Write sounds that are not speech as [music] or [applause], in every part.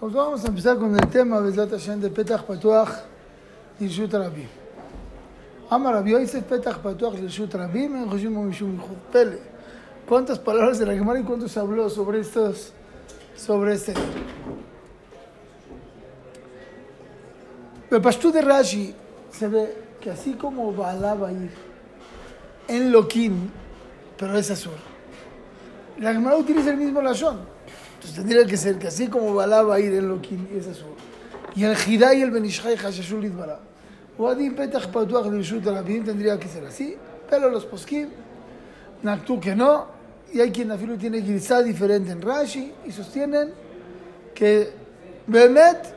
Pues vamos a empezar con el tema Besat Hashem de Petach Patuach Lirshut Rabim. Amar Rabbi Yosef Petach Patuach Lirshut Rabim en Joshim Mishum Pele. ¿Cuántas palabras de la Gemara y cuántos habló sobre estos, sobre este? El pastú de Rashi se ve que así como Baalá va a ir en Loquín, pero es azul. La Gemara utiliza el mismo lashon. Entonces tendría que ser que así como Balá va a ir el Loquín, ese es Y el Jirá y el Benishai Hashashul Itbará. Wadim Petach Patuach Lishut Rabin tendría que ser así, pero los poskim, Naktú que no, y hay quien afirma tiene quizá diferente en Rashi y sostienen que Behemet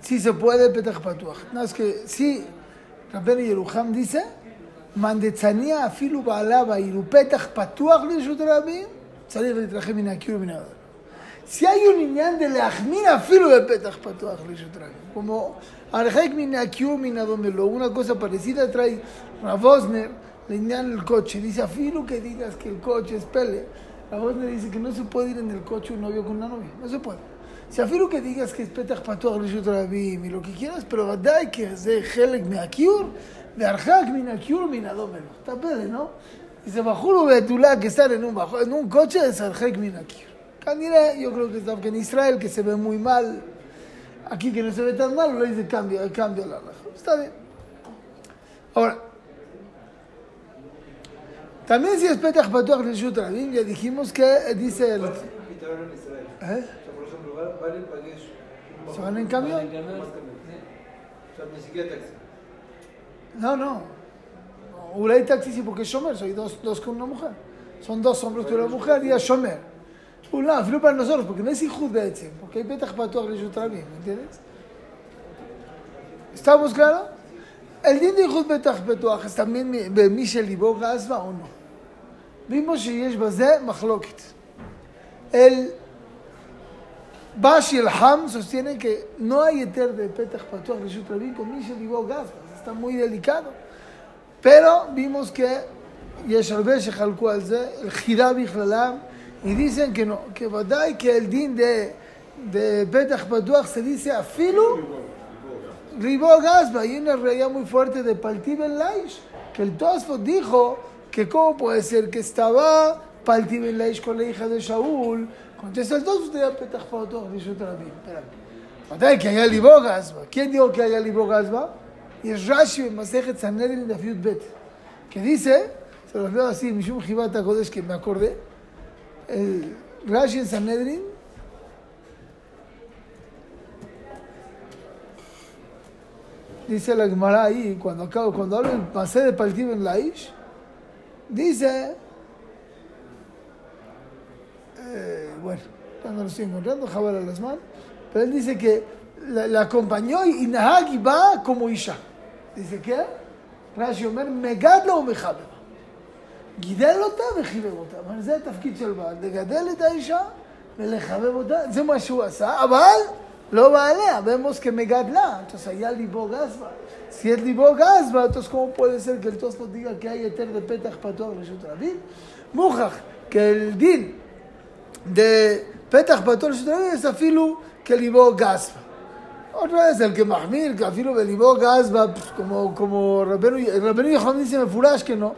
sí se puede Petach Patuach. No, es que sí, Rabben Yeruham dice, Mandetzania afilu Balá va a ir Petach Patuach Lishut Rabin צריך להתרחב מן הקיר ומן העולם. Si hay un עניין de להחמיר אפילו בפתח פתוח לרשות הרבים, como הרחק מן הקיר ומן הדום ולא, una cosa parecida trae Rav Osner לעניין el coche, dice אפילו que digas que el coche es pele, Rav Osner dice que no se puede ir en el coche un novio con una novia, no se puede. Si אפילו que digas que es פתח פתוח לרשות הרבים y lo que quieras, pero ודאי que זה חלק מהקיור, והרחק מן הקיור מן הדומנו. está pele, ¿no? Dice, Bajulu Betulá, que estar en un, bajo, en un coche es Arjek Minakir. Candiré, yo creo que que en Israel, que se ve muy mal. Aquí que no se ve tan mal, le dice cambio, cambio la raja. Está bien. Ahora, también si es Petach Patuach Rishut Rabim, ya dijimos que dice el... ¿Eh? ¿Se van en camión? No, no. Ulay taxi sí, porque es Shomer, soy dos, dos con una mujer. Son dos hombres con una mujer y es Shomer. Ulay, filo para nosotros, porque no es Ijud Beetzem, porque hay Petach Patuach Rishut Rabim, ¿me entiendes? ¿Estamos claros? El din de Ijud Petach Patuach es también במי שליבו גזבה o no. vimos שיש בזה מחלוקת. El Bash y el Ham sostienen que no hay eter de Petach Patuach Rishut Rabim con mí שליבו גזבה, está muy delicado. Pero vimos que el Hirabi y y dicen que no, que que el din de, de Betach se dice a Filu, Gasba, y una realidad muy fuerte de Paltib el Laish, que el Tosfot dijo que cómo puede ser que estaba Paltib el Laish con la hija de Shaul, contesta el Tosfot de Betach Patuach, dice otra vez, espérame. que haya Libogasba? ¿Quién dijo que haya Libogasba? Y es Rashi en Masejet Sanedrin de Fiut Bet, que dice, se los leo así, Mishum Jibata que me acordé, el Rashi en Sanedrin, dice la Gemara ahí, cuando acabo, cuando hablo del pasé de Paltiv en Laish, dice, eh, bueno, ya no lo estoy encontrando, Jabal Alasman, pero él dice que la, la acompañó y Nahagi va como Isha. איזה כן? רש"י אומר, מגד לו ומחבר. גידל אותה וחיבר אותה. אבל זה התפקיד של בעל, לגדל את האישה ולחבר אותה, זה מה שהוא עשה, אבל לא בעליה, במוס כמגדלה. תוס היה ליבו גזבה, ציית ליבו גזבה, תוס כמו פולסל גלטוס לא דיגה כי היה יתר לפתח פתוח לרשות רבים. מוכח, כאל דין, דפתח פתוח לרשות רבים, אז אפילו כליבו גזבה. Otra vez, el que Mahmir, que afilo Belibó, Gazba, pues, como, como Rabenu Yohanan dice Mefurash que no.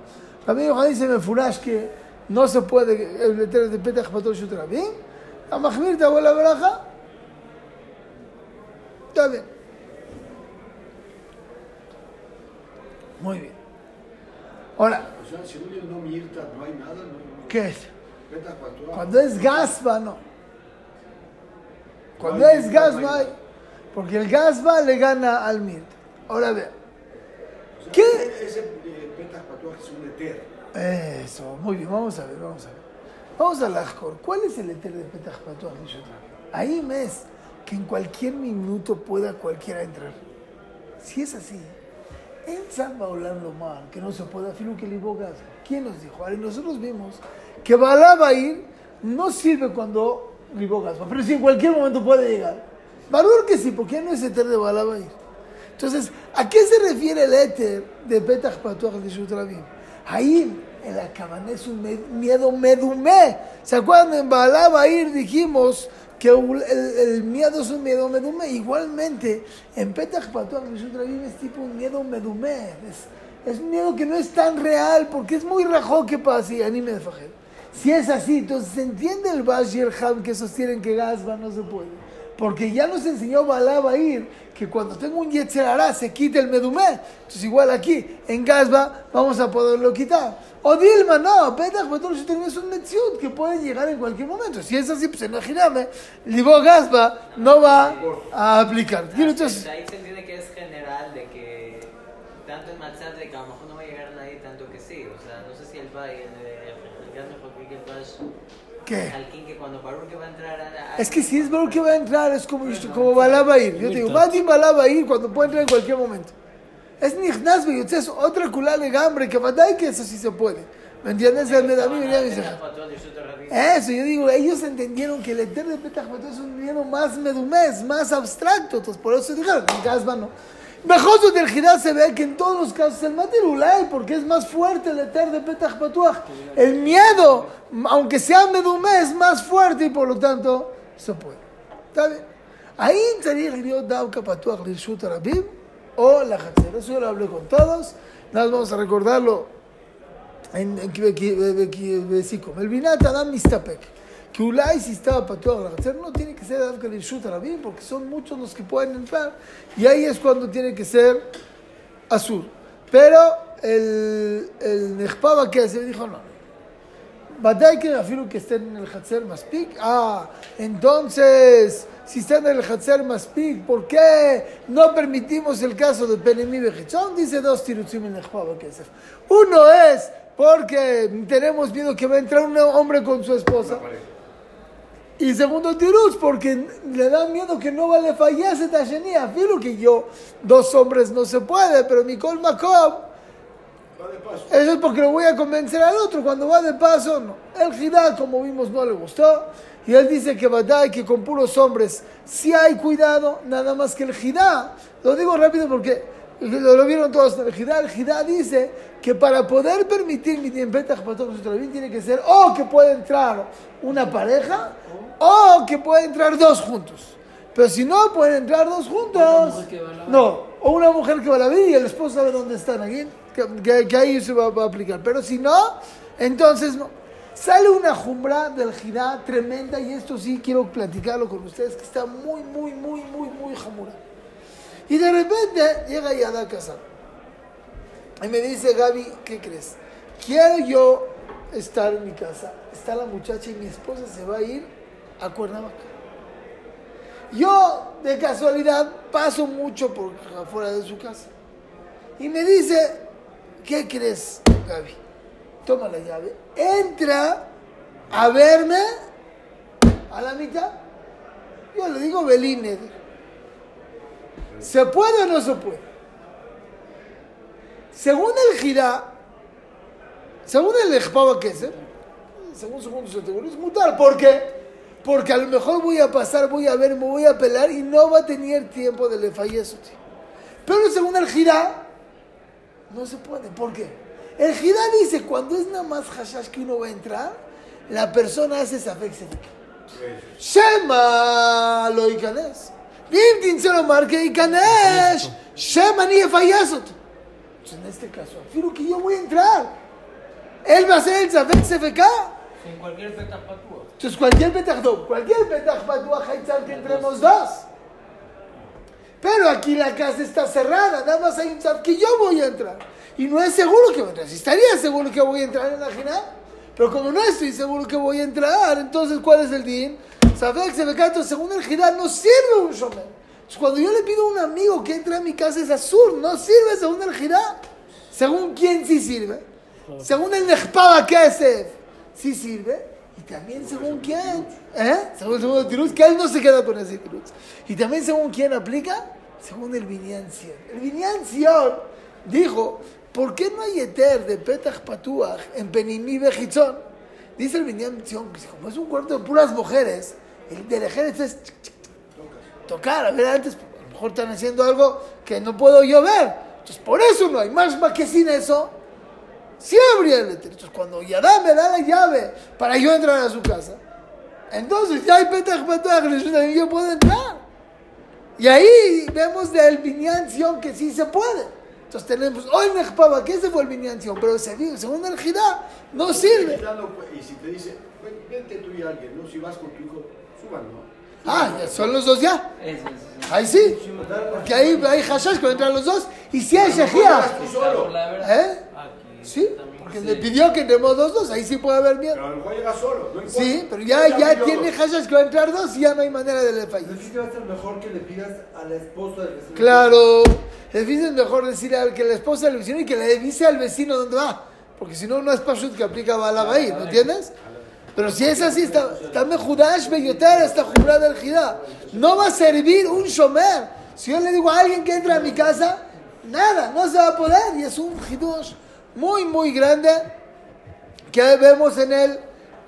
Rabenu Yohanan dice Mefurash que no se puede eh, el letrero de Petach Patol Shutrabim. A Mahmir te hago la baraja. Está bien. Muy bien. Ahora. O sea, si no mirta, no hay nada. No, ¿Qué es? Cuando es Gazba, no. Cuando es Gazba, hay. Porque el gasba le gana al mirta. Ahora vean. O sea, ¿Qué? Ese eh, es un eter. Eso, muy bien, vamos a ver, vamos a ver. Vamos a la Ajcor. ¿Cuál es el eter de Patuach Rishut Rabim? Ahí mes que en cualquier minuto pueda cualquiera entrar. Si es así, en San Baolán Lomar, que no se puede afirmar que libo gas. ¿Quién nos dijo? Ahora, nosotros vimos que Balá ir, no sirve cuando libo gas, pero si en cualquier momento puede llegar. Valor que sí, porque no es eter de Balá va a ir. Entonces, ¿a qué se refiere el éter de Petach Patuach de Shutrabim? Ahí, en la cabana es un miedo medumé. ¿Se acuerdan? En Balá va a ir, dijimos que el, el miedo es un miedo medume. Igualmente, en Petach Patuach Rishut Rabim es tipo un miedo medume. Es, es un miedo que no es tan real porque es muy rajo que pasa y anime de fajer. Si es así, entonces se entiende el Bash y el Ham que sostienen que Gasba no se puede. Porque ya nos enseñó Balá Bair que cuando tengo un Yetzerará se quita el Medumé. Entonces, igual aquí, en Gasba, vamos a poderlo quitar. O Dilma, no, Petach Patuach Rishut Rabim es un Metziut que puede llegar en cualquier momento. Si es así, pues imagíname, Libo Gasba no va a aplicar. Entonces. Ahí se entiende que es general de que tanto en Matzat de que a lo mejor no va a llegar nadie tanto que sí. O sea, no sé si el Bay, el, el, el gas mejor que el Bash, ¿Qué? al King que cuando Baruch que va a entrar a, a- Es que si es Baruch que va a entrar, es como, como Balá va a ir. Yo te digo, Batim Balá va a ir cuando puede entrar en cualquier momento. Es Nichnas Beyotze, es otra culá de gambre, que Badai que eso sí se puede. ¿Me entiendes? El venía a mi. Eso, yo digo, ellos entendieron que el eterno de Petach Patuach es un miedo más medumés, más abstracto. Entonces, por eso dijeron, en Gasba no. Bejosos del Jirá se ve que en todos los casos el Matirulay, porque es más fuerte el eter de Petach Patuach. El miedo, aunque sea Medumé, es más fuerte y por lo tanto se puede. ¿Está bien? Ahí sería el Davka Patuach Lirshut Rabib o la Eso yo lo hablé con todos. Nada vamos a recordarlo en que Ulay si estaba pateado al Hatzer, no tiene que ser Davka Lirshut Rabim, porque son muchos los que pueden entrar, y ahí es cuando tiene que ser Azur. Pero el, el Nechpaba que se dijo, no, Badai que afirmo que estén en el Hatzer Maspik, ah, entonces, si están en el Hatzer Maspik, ¿por qué no permitimos el caso de Penemi Bejechón? Dice dos tirutzim en Nechpaba que Uno es porque tenemos miedo que va a entrar un hombre con su esposa. Y segundo tiruz, porque le da miedo que no vale fallece Tashenia. Filo que yo, dos hombres no se puede, pero mi Macob, Va de paso. eso es porque lo voy a convencer al otro. Cuando va de paso, no. El Jidá, como vimos, no le gustó. Y él dice que Badai, que con puros hombres sí hay cuidado, nada más que el Jidá. Lo digo rápido porque lo, lo vieron todos. El Jidá, el Jidá dice que para poder permitir mi tiene que ser o que pueda entrar una pareja o que pueda entrar dos juntos. Pero si no pueden entrar dos juntos, no, o una mujer que va a la vida y el esposo sabe dónde están aquí, que, que- que ahí se va, va a aplicar. Pero si no, entonces no. Sale una jumbra del Jidá tremenda y esto sí quiero platicarlo con ustedes, que está muy, muy, muy, muy, muy jamura. Y de repente llega Yada a casa y me dice, Gaby, ¿qué crees? Quiero yo estar en mi casa. Está la muchacha y mi esposa se va a ir a Cuernavaca. Yo, de casualidad, paso mucho por afuera de su casa. Y me dice, ¿qué crees, Gaby? Toma la llave. Entra a verme a la mitad. Yo le digo Belínez. ¿Se puede o no se puede? Según el Girá, según el Ejpaba Kesef, según segundo seguro, es mutar. ¿Por qué? Porque a lo mejor voy a pasar, voy a ver, me voy a pelar y no va a tener tiempo de le fallecer. Pero según el Girá, no se puede. ¿Por qué? El Girá dice, cuando es nada más hashash que uno va a entrar, la persona hace safek sedik. Shema lo ikanes. Bien, tinselo marque ikanes. Shema ni efayasot. Pues en este caso, afirmo que yo voy a entrar. Él va a hacer el safek sefeká. En cualquier. Entonces, cualquier Petach Dom, cualquier Patuach, hay que entremos dos. Pero aquí la casa está cerrada, nada más hay un zaf que yo voy a entrar. Y no es seguro que voy a entrar. Si estaría seguro que voy a entrar en la Jina, pero como no estoy seguro que voy a entrar, entonces, ¿cuál es el din? Zafek CFK, entonces, según el Jina, no sirve un shomer. Cuando yo le pido a un amigo que entre a mi casa es azul, no sirve según el Jina. Según quién sí sirve. Según el Nechpaba Kesef, sí sirve. También según quién. ¿Eh? Según, según Tiruz, que él no se queda con ese Tiruz. Y también según quién aplica. Según el Binyan Sion. El Binyan Sion dijo, ¿por qué no hay eter de Petach Patuach en Penimí Bejitzón? Dice el Binyan Sion, que como es un cuarto de puras mujeres, el del ejército es tocar. A ver, antes a lo mejor están haciendo algo que no puedo yo ver. Entonces, por eso no hay más que sin eso. Sí habría el eter. Entonces, cuando Yadá me da la llave para yo entrar a su casa, Entonces ya hay Petach Patuach, yo puedo entrar. Y ahí vemos del Binyan Sion que sí se puede. Entonces tenemos hoy Nechpaba, que ese fue el Binyan Sion, pero se- según el Jidá no sirve. Y si te dice, "Ven, vente tú y alguien, ¿no? Si vas con tu hijo, suban, ¿no? Ah, ya son los dos ya. Eso, eso, eso. Ahí sí. Porque ahí hay hashash cuando entran los dos. Y si hay verdad. ¿eh? Sí, porque Sí. le pidió que entremos los dos, ahí sí puede haber Pero miedo. a lo mejor llega solo, no importa. Sí, pero ya, ya tiene dos. hashash que va a entrar dos y ya no hay manera de le fallar. Entonces, ¿qué va a ser mejor que le pidas a la esposa del vecino? Claro, es difícil mejor decir al que la esposa del vecino y que le dice al vecino dónde va. Porque si no, no es Pashut que aplica Balagaí, ¿no entiendes? Pero si es así, está, está Mejudash Beyoter, está jurada el Jidá. No va a servir un Shomer. Si yo le digo a alguien que entra a mi casa, nada, no se va a poder. Y es un Hidush muy, muy grande que vemos en el,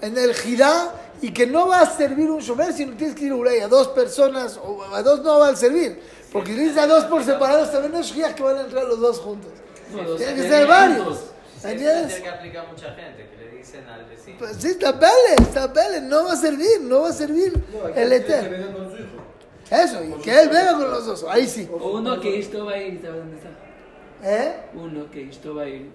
en el Jidá y que no va a servir un Shomer, sino tienes que ir Urey, a dos personas, o a dos no va a servir. Porque si dices a dos por separados, también no es Shia que van a entrar los dos juntos. No, Tienen que ser varios. ¿Entiendes? es que aplica a mucha gente, que le dicen al vecino. Pues sí, está pele, está pele, no va a servir, no va a servir No, el quiere que Eter. venga con su hijo. Eso, y que él venga con los dos, ahí sí. O uno que esto va a ir, ¿sabe dónde está? ¿Eh? Uno que esto va a ir.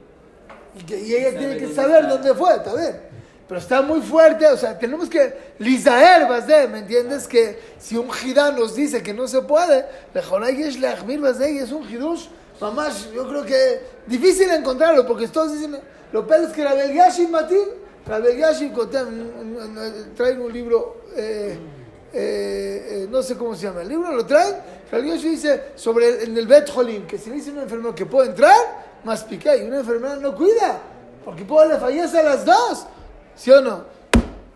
Y, que, y ella tiene que saber está. dónde fue, está bien. Pero está muy fuerte, o sea, tenemos que lisaer, Basde, ¿me entiendes? Que si un Jidá nos dice que no se puede, y es un Hidush, mamás, yo creo que difícil encontrarlo, porque todos dicen, lo peor es que Rabel Yashim Matin, Rabel Yashim traen un libro, eh, eh, eh, no sé cómo se llama el libro, lo traen, Yashim dice sobre el, en el Bet Holim, que si le dice un enfermero que puede entrar, más pica, y una enfermera no cuida, porque puede le fallece a las dos, ¿sí o no?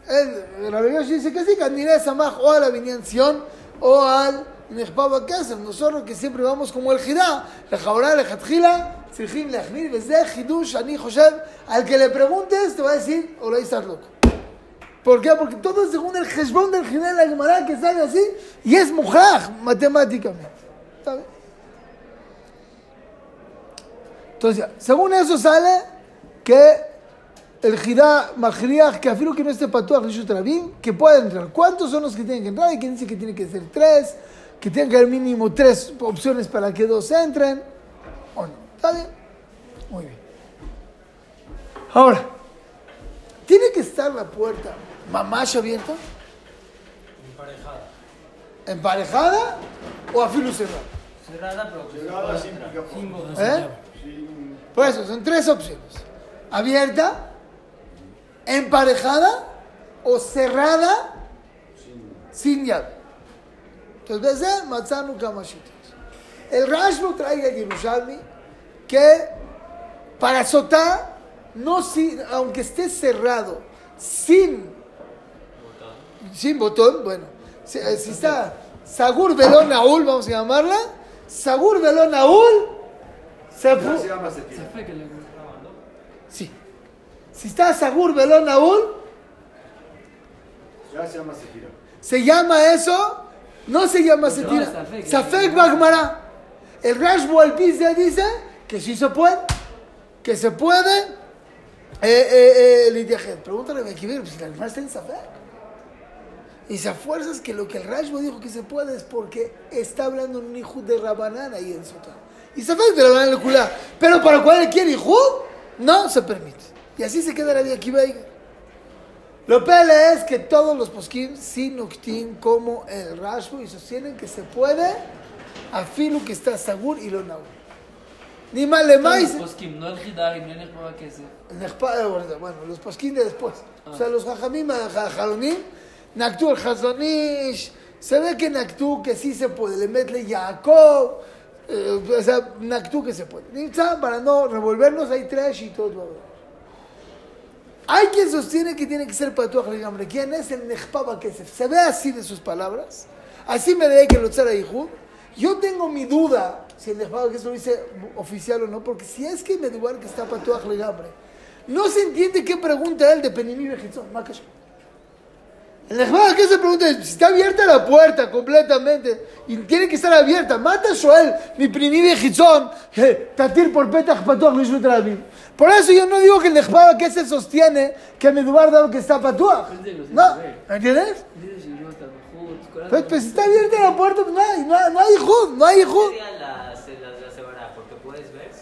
El Rabbi dice que sí, que Samaj o a la Vinyación o al Nechpaba Kesef. Nosotros que siempre vamos como el Jidá, la Jaurá, la Jatjila, Sirjim, Lechmir, Bezeh, Hidush, Ani, Joshev. Al que le preguntes te va a decir, o estás loco. ¿Por qué? Porque todo según el Heshbon del Jidá de la Gemara que sale así y es mujaj matemáticamente. ¿Está bien? Entonces, según eso sale que el Jidá Majriach, que afirma que no esté patuach Rabim, que puede entrar. ¿Cuántos son los que tienen que entrar? Hay quien dice que tiene que ser tres, que tienen que haber mínimo tres opciones para que dos entren. ¿O no? ¿Está bien? Muy bien. Ahora, ¿tiene que estar la puerta mamash abierta? Emparejada. ¿Emparejada o a filo cerrado? Cerrada, pero Cerrada pueda sin. ¿Eh? Por eso, son tres opciones. Abierta, emparejada o cerrada sin llave. Entonces, Matzanu Kamashitos. El Rashbo trae a Yerushalmi que para Sotá, no si, aunque esté cerrado, sin, sin botón, bueno, si, si está Sagur Velón Naul, vamos a llamarla, Sagur Velón Naul, se Ya pu- se llama Se Sephira. fue que le Sí. Si está Sagur Belón Naúl, Ya se llama Sephira. se llama eso, no se llama No, Setira. Safek. Bagmara. El Rashbo al dice que sí se puede, que se puede. Eh, eh, eh, pregúntale a Mekibir, pues la hermana está en Safek. Y se fuerzas que lo que el Rashbo dijo que se puede es porque está hablando un hijo de Rabanán ahí en Sotá. Y Safek de Rabanán le culá. Pero para cualquier hijo, no se permite. Y así se queda la vida aquí, Lo pele es que todos los posquín sin noctín como el Rashbo y sostienen que se puede a filo que está sagur y lo naur. Ni más le más. Poskim, no el Hidar y no el Nechpaba Kesef. Bueno, los posquín de después. O sea, los jajamim, jajaronim, Naktu el Hazonish. Se ve que Naktu que sí se puede. Le metle Jacob. Eh, o sea, Naktu que se puede. Para no revolvernos, hay trash y todo. Hay quien sostiene que tiene que ser patuach legambre. ¿Quién es el Nechpaba Kesef? Se ve así de sus palabras. Así me debe que lo Yehud. Yo tengo mi duda si el Nechpaba Kesef lo dice oficial o no, porque si es que me duda que está patuach legambre, no se entiende qué pregunta él de Penimí Bejitzón. El Nehmad que se pregunta si está abierta la puerta completamente y tiene que estar abierta, mata a Shoel, mi primi viejizón, tatir por petach patuach. Por eso yo no digo que el Nehmad que se sostiene que Medubar dado que está patuach. No, ¿entiendes? Pues, pues está abierta la puerta, pues no hay, no, no hay jud, no hay jud. la, la, la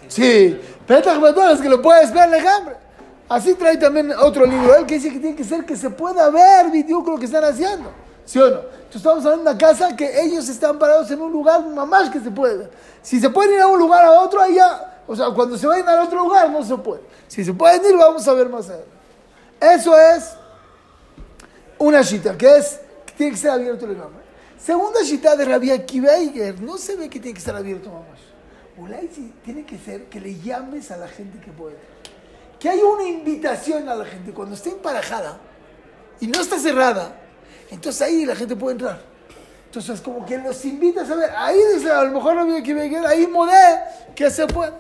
Sí, Petach Patuach es que lo puedes ver legambre. Así trae también otro libro, él que dice que tiene que ser que se pueda ver, video, lo que están haciendo. ¿Sí o no? Entonces estamos hablando de una casa que ellos están parados en un lugar mamás que se puede ver. Si se pueden ir a un lugar a otro, ya, o sea, cuando se vayan al otro lugar no se puede. Si se pueden ir, vamos a ver más adelante. Eso es una shita, que es que tiene que ser abierto el legambre. Segunda shita de Rabbi Akiva Eiger, no se ve que tiene que estar abierto mamás. Ulay tiene que ser que le llames a la gente que puede. Que haya una invitación a la gente. Cuando esté emparejada y no está cerrada, entonces ahí la gente puede entrar. Entonces, como que los invitas a ver. Ahí a lo mejor no viene que venga, ahí modé que se puede.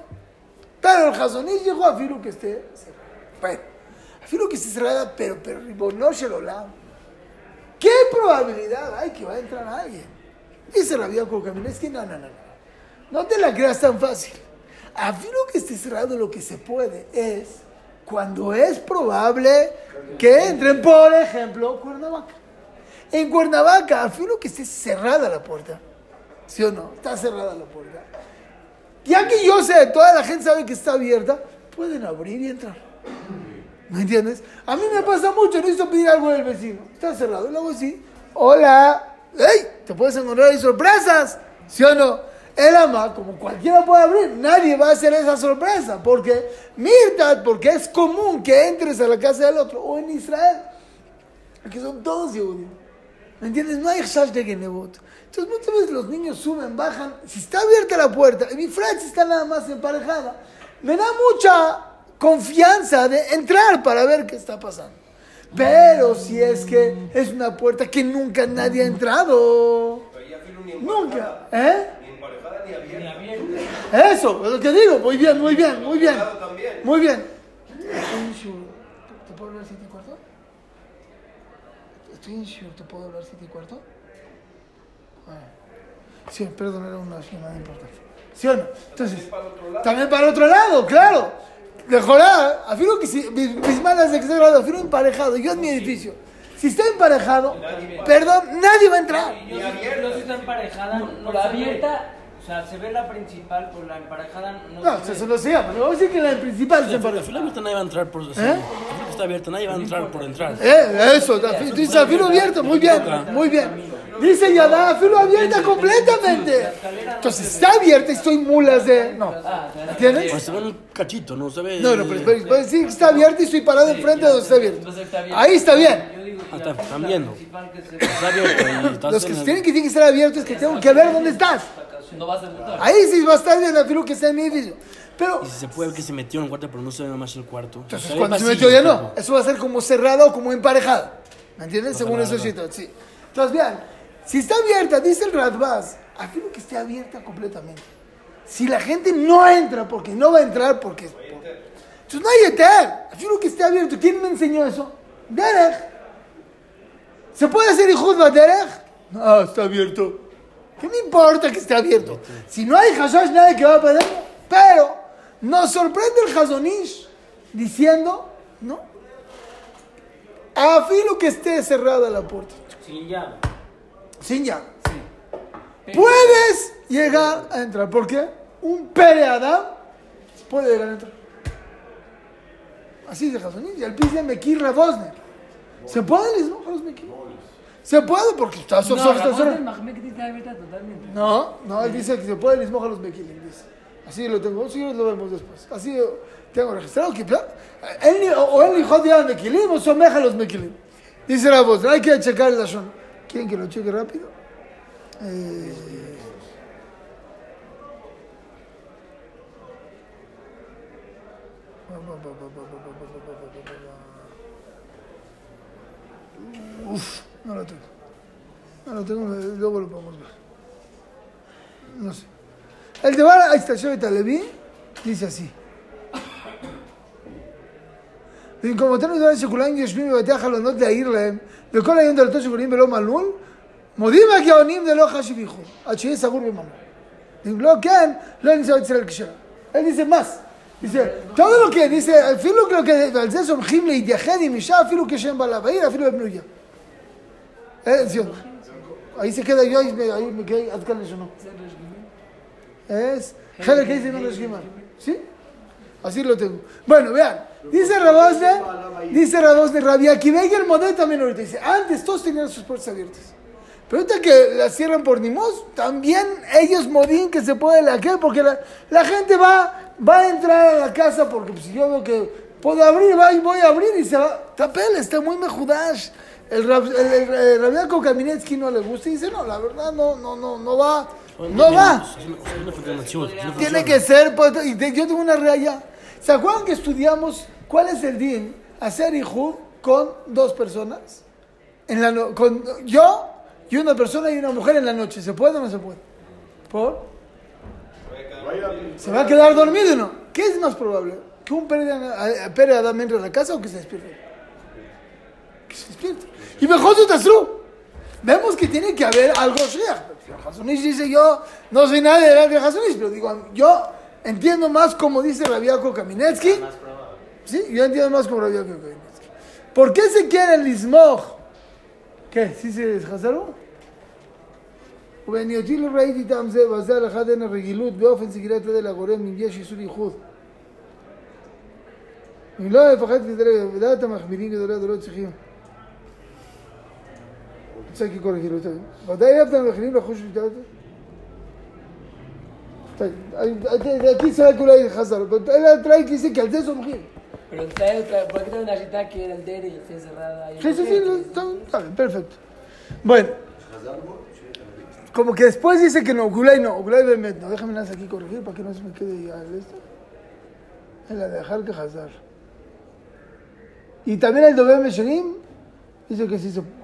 Pero el Hasonish llegó a Firu que esté cerrada. Bueno, a que esté cerrada, pero, pero, no se lo lavo. ¿Qué probabilidad hay que va a entrar alguien? Dice la vida con camino. Es que no, no, no, no. No te la creas tan fácil. A que esté cerrado lo que se puede es cuando es probable que entren, por ejemplo, Cuernavaca. En Cuernavaca, a fin que esté cerrada la puerta. ¿Sí o no? Está cerrada la puerta. Ya que yo sé, toda la gente sabe que está abierta, pueden abrir y entrar. ¿Me entiendes? A mí me pasa mucho, necesito pedir algo del vecino. Está cerrado, luego sí. Hola. ¡Ey! Te puedes encontrar ahí sorpresas. ¿Sí o no? El ama, como cualquiera puede abrir, nadie va a hacer esa sorpresa. Porque, Mirtat, porque es común que entres a la casa del otro. O en Israel, que son todos judíos. ¿Me entiendes? No hay Shash de Genebot. Entonces muchas veces los niños suben, bajan. Si está abierta la puerta y mi Francia está nada más emparejada, me da mucha confianza de entrar para ver qué está pasando. Pero si es que es una puerta que nunca nadie ha entrado. Nunca. ¿Eh? Ni emparejada ni abierta. Eso, es lo que digo. Muy bien, muy bien, muy bien. Muy bien. ¿Te puedo hablar siete y cuarto? Estoy en Shur. ¿Te puedo hablar siete y cuarto? Sí, perdón, era una llamada importante. ¿Sí o no? Entonces, también para otro lado, claro. Mejorar, afirmo que si mis, mis malas de que grado, afirmo emparejado, yo en mi edificio. Si está emparejado, perdón, nadie va a entrar. Yo sí, yo sí está emparejada, no la se abierta- sea, se ve la principal, por la emparejada no, No, se eso ve. no se llama, pero vamos a decir que la principal se La empareja. fila abierta nadie va a entrar por... sí. ¿Eh? La fila está abierta, nadie va a entrar por entrar. Eh, eso, tú dices afilo abierto, muy bien, muy bien. Dice Yadá, afilo abierta completamente. Entonces, está abierta y estoy mulas de. No. Pues ¿Entiendes? se ve un cachito, ¿no? Se ve... No, no, pero pero- decir que está abierta y estoy parado enfrente de donde está abierto. Ahí está bien. Yo digo, Ah, está- están viendo. se. Está abierto Los que en el- tienen que, tienen que estar abiertos es que tengo que ver dónde estás. No vas a entrar. Ahí sí va a estar bien afilo que está en mi edificio. Pero, Y si se puede ver que se metió en el cuarto, pero no se ve nada más el cuarto. entonces cuando se metió ya no. Eso va a ser como cerrado o como emparejado. ¿Me entiendes? Según esos sí. Entonces, vean, si está abierta, dice el Radbaz, afilo que esté abierta completamente. Si la gente no entra, porque no va a entrar, porque. Entonces no hay eter. Afilo que esté abierto. ¿Quién me enseñó eso? Derech. ¿Se puede hacer hijos de Derech? No, está abierto. ¿Qué me importa que esté abierto? Si no hay hashash, nadie que va a perder. Pero nos sorprende el Hazonish diciendo, ¿no? Afilo que esté cerrada la puerta. Sin llave. Sin llave. Puedes llegar a entrar. ¿Por qué? Un Pere Adam puede llegar a entrar. Así de Hazonish. Y el pise Mekir Ravosner. ¿Se puede les los Mekir? Se puede porque está No, so- so- Ramón está- no, no, él dice que se puede lismoja los mequilim, dice. Así lo tengo, sí lo vemos después. Así tengo registrado que él ni- o él dijo de mequilim o someja los mequilim. Dice la voz, hay que checar el lashon. ¿Quieren que lo cheque rápido? Eh, Uf, no lo tengo. No lo tengo, luego lo podemos ver. No sé. El de Bar, ahí está, Shevet Alevi, dice así. במקומותינו גדולה שכולם יושבים בבתי החלונות להעיר להם, וכל היום דלתו של גולים ולא מלול, מודיעים הגאונים זה לא חשי וייחוד, עד שיהיה סגור במלול. אם לא כן, לא נמצא אצל כשרה. él dice más. Dice, todo lo que dice, אפילו lo que, ועל זה סומכים להתייחד עם אישה, אפילו כשהם בעלה בעיר, אפילו בבנויה. Eh, sí, ahí se queda yo y me, ahí me quedé, haz que no. Es Hele que dice no Reshgimar. ¿Sí? Así lo tengo. Bueno, vean. Dice Rabosne, dice Rabosne, Rabbi Akivei el modelo también ahorita dice, antes todos tenían sus puertas abiertas. Pero ahorita que la cierran por Nimos, también ellos modín que se puede la que, porque la, la, gente va, va a entrar a la casa porque si yo veo que puedo abrir, va y voy a abrir y se va. Tapel, está muy mejudash. El, el, el, el Rabiaco Kaminetsky no le gusta y dice, no, la verdad no, no, no, no va. No va. Tiene que ser, pues, y te- yo tengo una raya. ¿Se acuerdan que estudiamos cuál es el din? Hacer hijo con dos personas. En la no- con yo y una persona y una mujer en la noche. ¿Se puede o no se puede? ¿Por? ¿Se va a quedar dormido o no? ¿Qué es más probable? ¿Que un Pere eh, Pere Adam entre a la casa o que se despierte? Que se despierte. Y mejor su tasru. Vemos que tiene que haber algo shriach. El Hasunish dice yo, no soy nadie del Hasunish, pero digo, yo entiendo más como dice Rabiako Kaminetsky. Más probable. Sí, yo entiendo más como Rabiako Kaminetsky. ¿Por qué se quiere el Ismoj? ¿Qué? ¿Sí se deshazaron? ובהניותי לא ראיתי טעם זה, ועל זה הלכה דין הרגילות באופן סגירת ידי לגורם אם יש איסור ייחוד. אם לא יפחד כדי ודעת המחמירים גדולי הדורות צריכים. רוצה כי כל הגילוי טוב. ודאי אהבת המחמירים לחוש שליטה יותר. טוב, de aquí se ve que אולי חזר, אבל él trae que dice que al de סומכים. Pero trae otra, ¿por qué trae una cita que era entera y está encerrada? y Sí, sí, ¿por sí, qué? no, está, está bien, perfecto. Bueno, como que después dice que no, Gulay no, Gulay Bemet no. Déjame nada más aquí corregir para que no se me quede ya el esto. Es la de dejar que Hazar. Y también el Dobem Mesherim dice que sí se puede.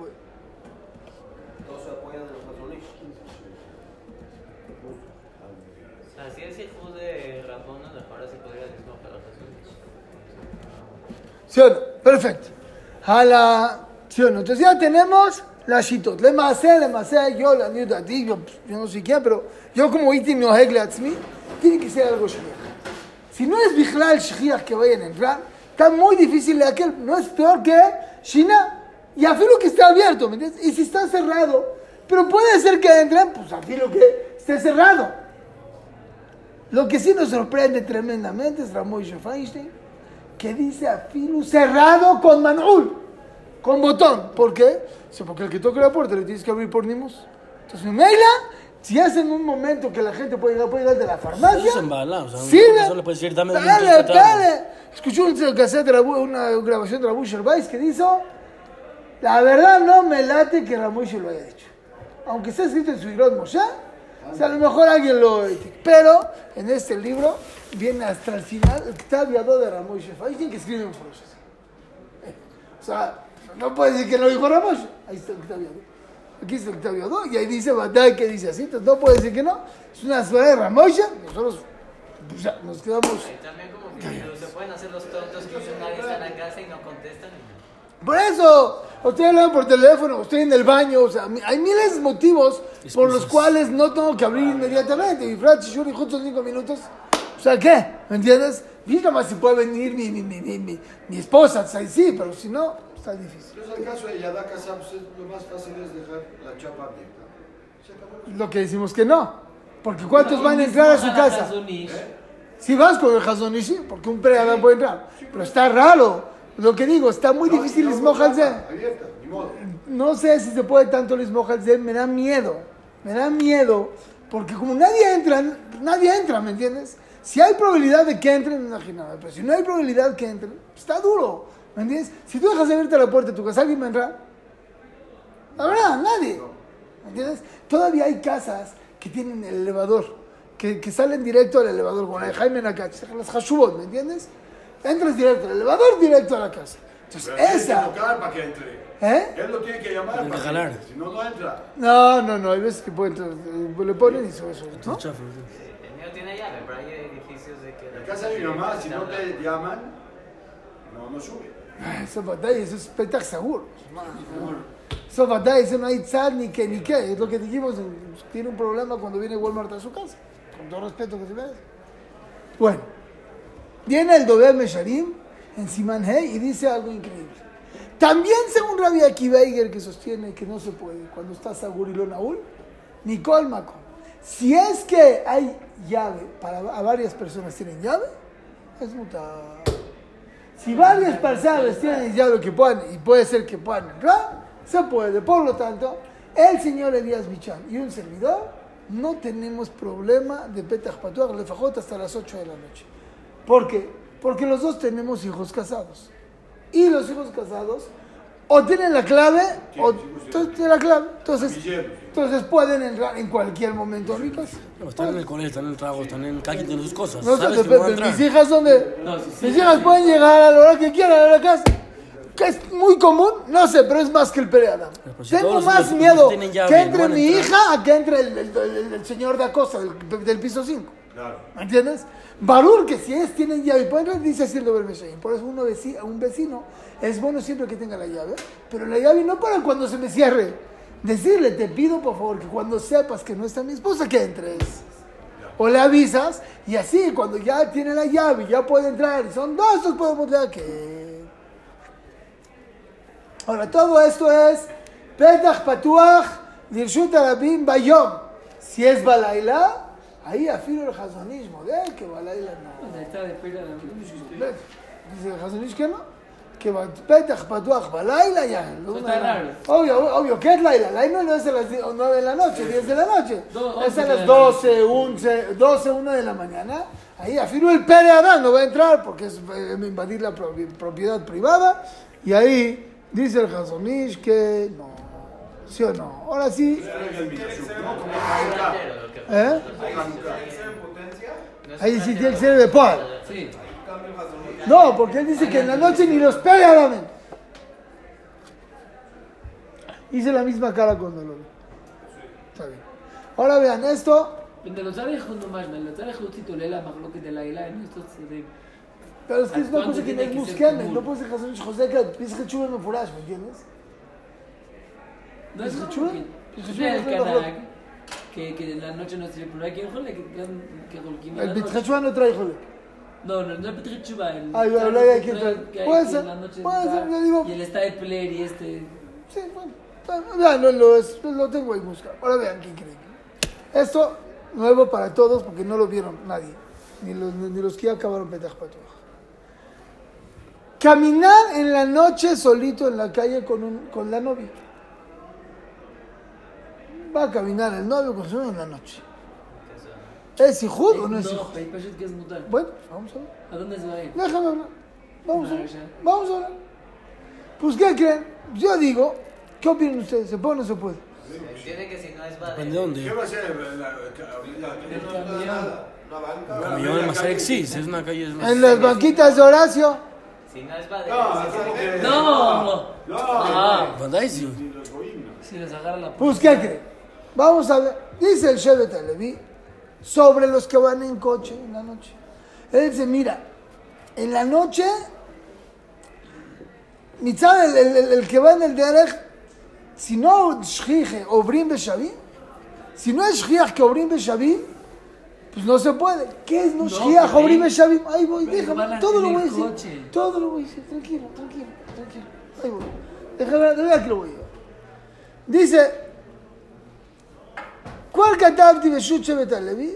¿Sí o no? Perfecto. A la... ¿Sí no? Entonces ya tenemos la shitot. Le masé, le masé, yo la niuta a ti, yo, yo no sé quién, pero yo como itim no atzmi, tiene que ser algo shliach. Si no es Bichlal Shliach que vayan a entrar, está muy difícil de aquel, no es peor que Shina. Y afilo que esté abierto, ¿me entiendes? Y si está cerrado, pero puede ser que entren, pues afilo que esté cerrado. Lo que sí nos sorprende tremendamente es Ramoy Feinstein, que dice afilo cerrado con manul, con botón. ¿Por qué? Porque el que toque la puerta le tienes que abrir por nimos. Entonces, Meila, si es en un momento que la gente puede llegar, puede llegar de la farmacia, Eso es embala, o sea, sirve. le puede decir, dame dale, minuto, dale. Escuché un cassette de Rabu- una grabación de Rabu Sherbais que dice, la verdad no me late que Ramoshi lo haya dicho. Aunque está escrito en su Moshe, o sea, a lo mejor alguien lo... Pero en este libro viene hasta el final el Ktaviado de Ramoshi Feinstein que escribe en Frosh. O sea, no puede decir que lo dijo Ramoshi. Ahí está el Ktaviado. Aquí está el Ktaviado y ahí dice Badai que dice así. Entonces no puede decir que no. Es una suerte de Ramoshi. Nosotros pues, ya, nos quedamos... También como que se pueden hacer los tontos que dicen nadie está en la casa y no contestan. Por eso, estoy hablando por teléfono, estoy en el baño, o sea, hay miles de motivos por los cuales no tengo que abrir inmediatamente. Y Frat Shuri justo cinco minutos, o sea, ¿qué? ¿Me entiendes? Fíjate más si puede venir mi, mi, mi, mi, mi, mi esposa, o sea, sí, pero si no, está difícil. Entonces, el caso de Yadaka Saps, lo más fácil es dejar la chapa abierta. Lo que decimos que no, porque ¿cuántos van a entrar a su casa? Si vas con el Hazonishi, porque un preadán puede entrar, pero está raro. Lo que digo, está muy No, difícil no. No sé si se puede tanto Lismojalze, me da miedo. Me da miedo, porque como nadie entra, nadie entra, ¿me entiendes? Si hay probabilidad de que entren, imagínate, pero si no hay probabilidad que entren, está duro, ¿me entiendes? Si tú dejas abierta la puerta de tu casa, ¿alguien va a entrar? La verdad, nadie. ¿Me entiendes? Todavía hay casas que tienen el elevador, que, que salen directo al elevador, de Jaime Nakach, las Hashubot, ¿me entiendes? Entras directo al elevador, directo a la casa. Entonces, Pero tiene que esa. tocar para que entre. ¿Eh? Él lo tiene que llamar que para que entre. Si no, no entra. No, no, no, hay veces que puede entrar, eh, le ponen y se eso, ¿no? El mío tiene llave, pero hay edificios de que... En casa de mi mamá, si no te llaman, no, no sube. Ah, Eso batalla, eso es petach seguro. Eso batalla, eso no hay tzad ni que ni qué. Es lo que dijimos, tiene un problema cuando viene Walmart a su casa. Con todo respeto que se merece. Bueno, viene el Dober Mesharim en Siman Hey y dice algo increíble. También según Rabbi Akiva que sostiene que no se puede cuando está Sagur y lo Naúl, Nicol Maco. Si es que hay llave, para a varias personas tienen llave, es mutar. Si varias personas tienen llave que puedan, y puede ser que puedan entrar, se puede. Por lo tanto, el señor Elías Bichan y un servidor no tenemos problema de Petach Patuach Lefajot hasta las 8 de la noche. ¿Por qué? Porque los dos tenemos hijos casados. Y los hijos casados o tienen la clave o entonces tienen la clave. Entonces, entonces pueden entrar en cualquier momento a mi casa. No, están en el colegio, están en el trabajo, están en cada quien tiene sus cosas. No sé, Sabes que entrar. mis hijas son de. No, sí, sí. mis hijas pueden llegar a la hora que quieran a la casa. Que es muy común, no sé, pero es más que el si Tengo más miedo que no entre mi hija a que entre el, el- el- el señor de Acosta, del, del piso 5. Claro. ¿Me entiendes? Barur, que si es, tienen llave y pueden entrar, dice así el doble Por eso uno veci- un vecino es bueno siempre que tenga la llave, pero la llave no para cuando se me cierre. Decirle, te pido por favor que cuando sepas que no está mi esposa, que entres. O le avisas y así cuando ya tiene la llave, ya puede entrar son dos, podemos ya que... Ahora, todo esto es Petach Patuach Dirshut Arabim Bayom. Si es Balaila, ahí afilo el Hazonish model, que Balaila no. Ahí está de la. Dice el Hazonish que no. Que ya. Eso está raro. Obvio, obvio, ¿qué es Laila? Laila no es a las 9 de la noche, 10 de la noche. Es a de las la 12, 11, 12, 1 de la mañana. Ahí afirmo el Pere Adán, no va a entrar porque es eh, invadir la propi- propiedad privada. Y ahí dice el Hazonish que no. ¿Sí o no? Ahora sí. ¿Eh? Ahí sí tiene que ser de. Sí. No, porque él dice que en la noche ni los Pere Adán. Hice la misma cara cuando lo vi. Está bien. Ahora vean esto. La la. Pero es que es una ¿Cuánto cosa que no es buscando. No puede ser Hazonish José que piensa que chuve me furash, ¿me entiendes? No es ¿Es como que... Que, que en la noche no sirve, pero aquí en Jole que que Jolquín en El la noche. Bitchachua no trae jole. No, no, no es Petri Chuba. Ah, yo hablé de Puede ser, puede ser, yo digo- Y el está de Player y este... Sí, bueno. Está- Vean, lo, es- lo tengo ahí buscado. Ahora vean qué increíble. Esto, nuevo para todos porque no lo vieron nadie. Ni los, ni los que ya acabaron Patuach. Caminar en la noche solito en la calle con, un, con la novia. Va a caminar el novio con su novia en la noche. ¿Es hijud o no es mutar. Bueno, vamos a ver. ¿A dónde se va a ir? Déjame hablar. Vamos a ver. Vamos a ver. Pues, ¿qué creen? Yo digo, ¿qué opinan ustedes? ¿Se puede o no se puede? Entiende que si no es de Badel. ¿Qué dónde. va a ser una banca. Yo en Masarek sí, es una calle. En las banquitas de Horacio. Si no es Badel. No, tiene ¡No! No, Ah. No. Si les agarra la Pues, ¿qué creen? Vamos a ver. Dice el Shevet Alevi sobre los que van en coche en la noche. Él dice, mira, en la noche, mitzad, el, el, el- el que va en el derech, si no shjije obrim beshavim, si no es shjiach que obrim beshavim, pues no se puede. ¿Qué es no No, shjiach pero obrim ahí- beshavim? Ahí voy, déjame, todo lo voy a decir. coche. Todo lo voy a decir, tranquilo, tranquilo, tranquilo. Ahí voy. Déjame, verdad que lo voy a. Dice, כל כתבתי בשו"ת שבט הלוי,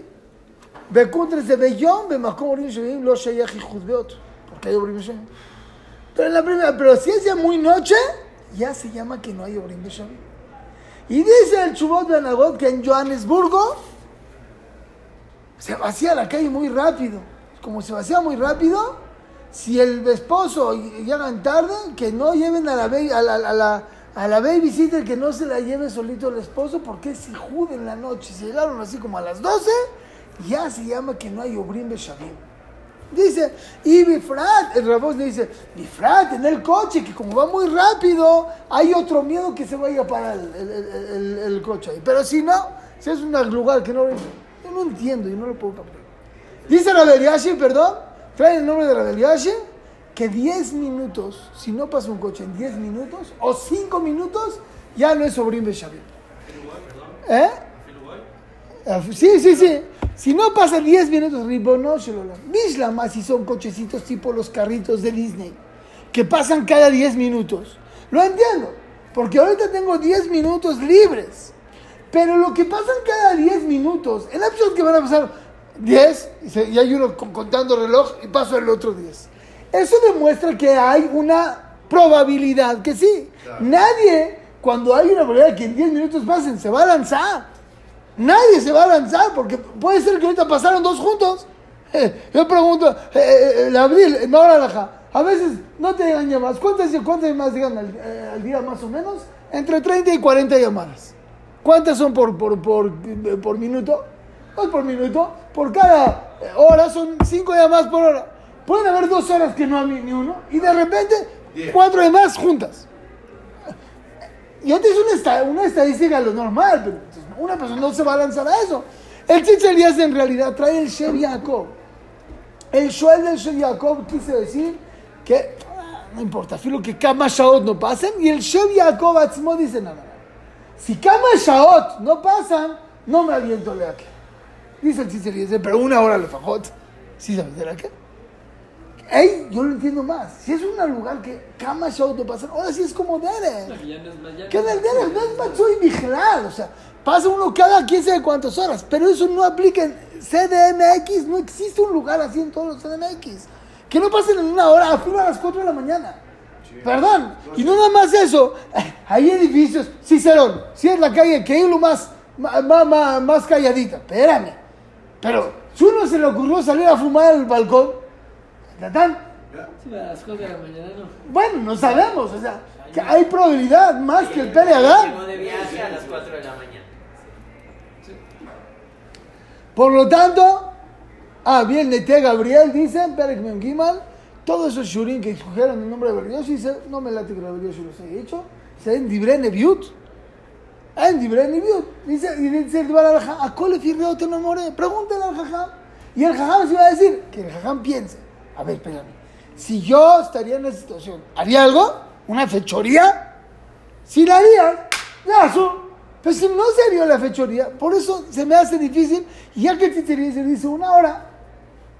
בקונטרס זה ביום, במקום אומרים שבים לא שייך ייחוד באות, porque hay obrim beshavim. Pero en la primera, pero si es ya muy noche, ya se llama que no hay obrim beshavim. Y dice el Chubot de Anagot que en Johannesburgo se vacía la calle muy rápido. Como se vacía muy rápido, si el esposo llegan tarde, que no lleven a la, ba- a la, a la, a la babysitter, que no se la lleve solito el esposo, porque es hijud en la noche. Si llegaron así como a las 12, ya se llama que no hay obrim beshavim. Dice, y Bifrat, el Rabos le dice, Bifrat, en el coche, que como va muy rápido, hay otro miedo que se vaya para el, el- el- coche ahí. Pero si no, si es un lugar que no, yo no entiendo, yo no lo puedo captar. Dice Rabel Yashi, perdón, trae el nombre de Rabel Yashi, que 10 minutos, si no pasa un coche en 10 minutos o 5 minutos, ya no es Sobrim Beshavim. ¿Eh? Sí, sí, sí. Si no pasa 10 minutos, Ribono Shelolam. Mishlama si son cochecitos tipo los carritos de Disney, que pasan cada 10 minutos. Lo entiendo, porque ahorita tengo 10 minutos libres. Pero lo que pasan cada 10 minutos, el lapso es que van a pasar 10, y, hay uno con- contando reloj y paso el otro 10. Eso demuestra que hay una probabilidad que sí. Nadie, cuando hay una probabilidad que en 10 minutos pasen, se va a lanzar. Nadie se va a lanzar porque puede ser que ahorita pasaron dos juntos. [laughs] Yo pregunto, eh, eh, el abril, hora Alaja, a veces no te llegan llamadas. ¿Cuántas, cuántas llamadas llegan al, eh, al día más o menos? Entre 30 y 40 llamadas. ¿Cuántas son por, por, por, eh, por minuto? No es por minuto. Por cada eh, hora son 5 llamadas por hora. Pueden haber dos horas que no hay ni uno y de repente cuatro llamadas juntas. Te hice una, una estadística lo normal, pero pues, una persona no se va a lanzar a eso. El Elías en realidad trae el Shev Yaakov. El Shoel del Shev Yaakov quise decir que ah, no importa, filo que Kama Shaot no pasen y el Shev Yaakov Atzmo dice no, no, no. Si Kama Shaot no pasan, no me aviento de aquí. Dice el Elías, pero una hora le fajot. ¿Sí sabes de la qué? Ey, yo lo entiendo más. Si es un lugar que Kama Shaot no pasan, ahora sí es como Derek. Ya no es más- ya Que no del es- Derek no es Matsui Vigilal, o sea, pasa uno cada quién sabe cuántas horas, pero eso no aplica en CDMX, no existe un lugar así en todos los CDMX. Que no pasen en una hora, a a las 4 de la mañana. Perdón, y no nada más eso, [laughs] hay edificios, Cicerón, si es la calle que lo más, ma- ma- más calladita, espérame, pero si uno se le ocurrió salir a fumar al balcón, ¿tatán? Sí, a las 4 de la mañana no. bueno, no sabemos, o sea, que hay probabilidad más que el Llegó de viaje a las 4 de la mañana. Por lo tanto, ah, bien, Nete Gabriel dice, Perek Mem Gimal, todos esos shurim que escogieron el nombre de Berlioz, dice, no me late que Berlioz los haya hecho, se en Dibre Neviut, en Dibre Neviut, dice, y dice el Dvar al ¿a cuál le firreo te enamoré? Pregúntale al Jajam. Y el Jajam se va a decir, que el Jajam piense, a ver, espérame, si yo estaría en esa situación, ¿haría algo? ¿Una fechoría? Si la haría, su. Pero si no se haría la fechoría, por eso se me hace difícil. Y ya que el se dice una hora,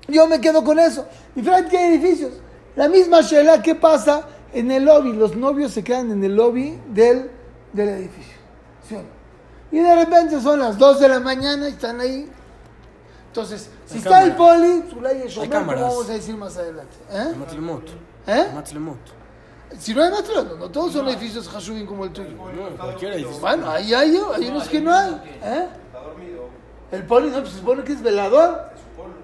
yo me quedo con eso. Diferente que hay edificios. La misma Shela, ¿qué pasa en el lobby? Los novios se quedan en el lobby del, del edificio. ¿Sí? Y de repente son las 2 de la mañana y están ahí. Entonces, si está el poli, Zulay y Shomer, vamos a decir más adelante. ¿Eh? Matlemot. ¿Eh? Matlemot. Si no hay matlemot, no todos son edificios Hashubin como el tuyo. No, cualquier edificio. Bueno, ahí hay, hay unos que no hay. ¿Eh? Está dormido. El poli, no, pues, se supone que es velador.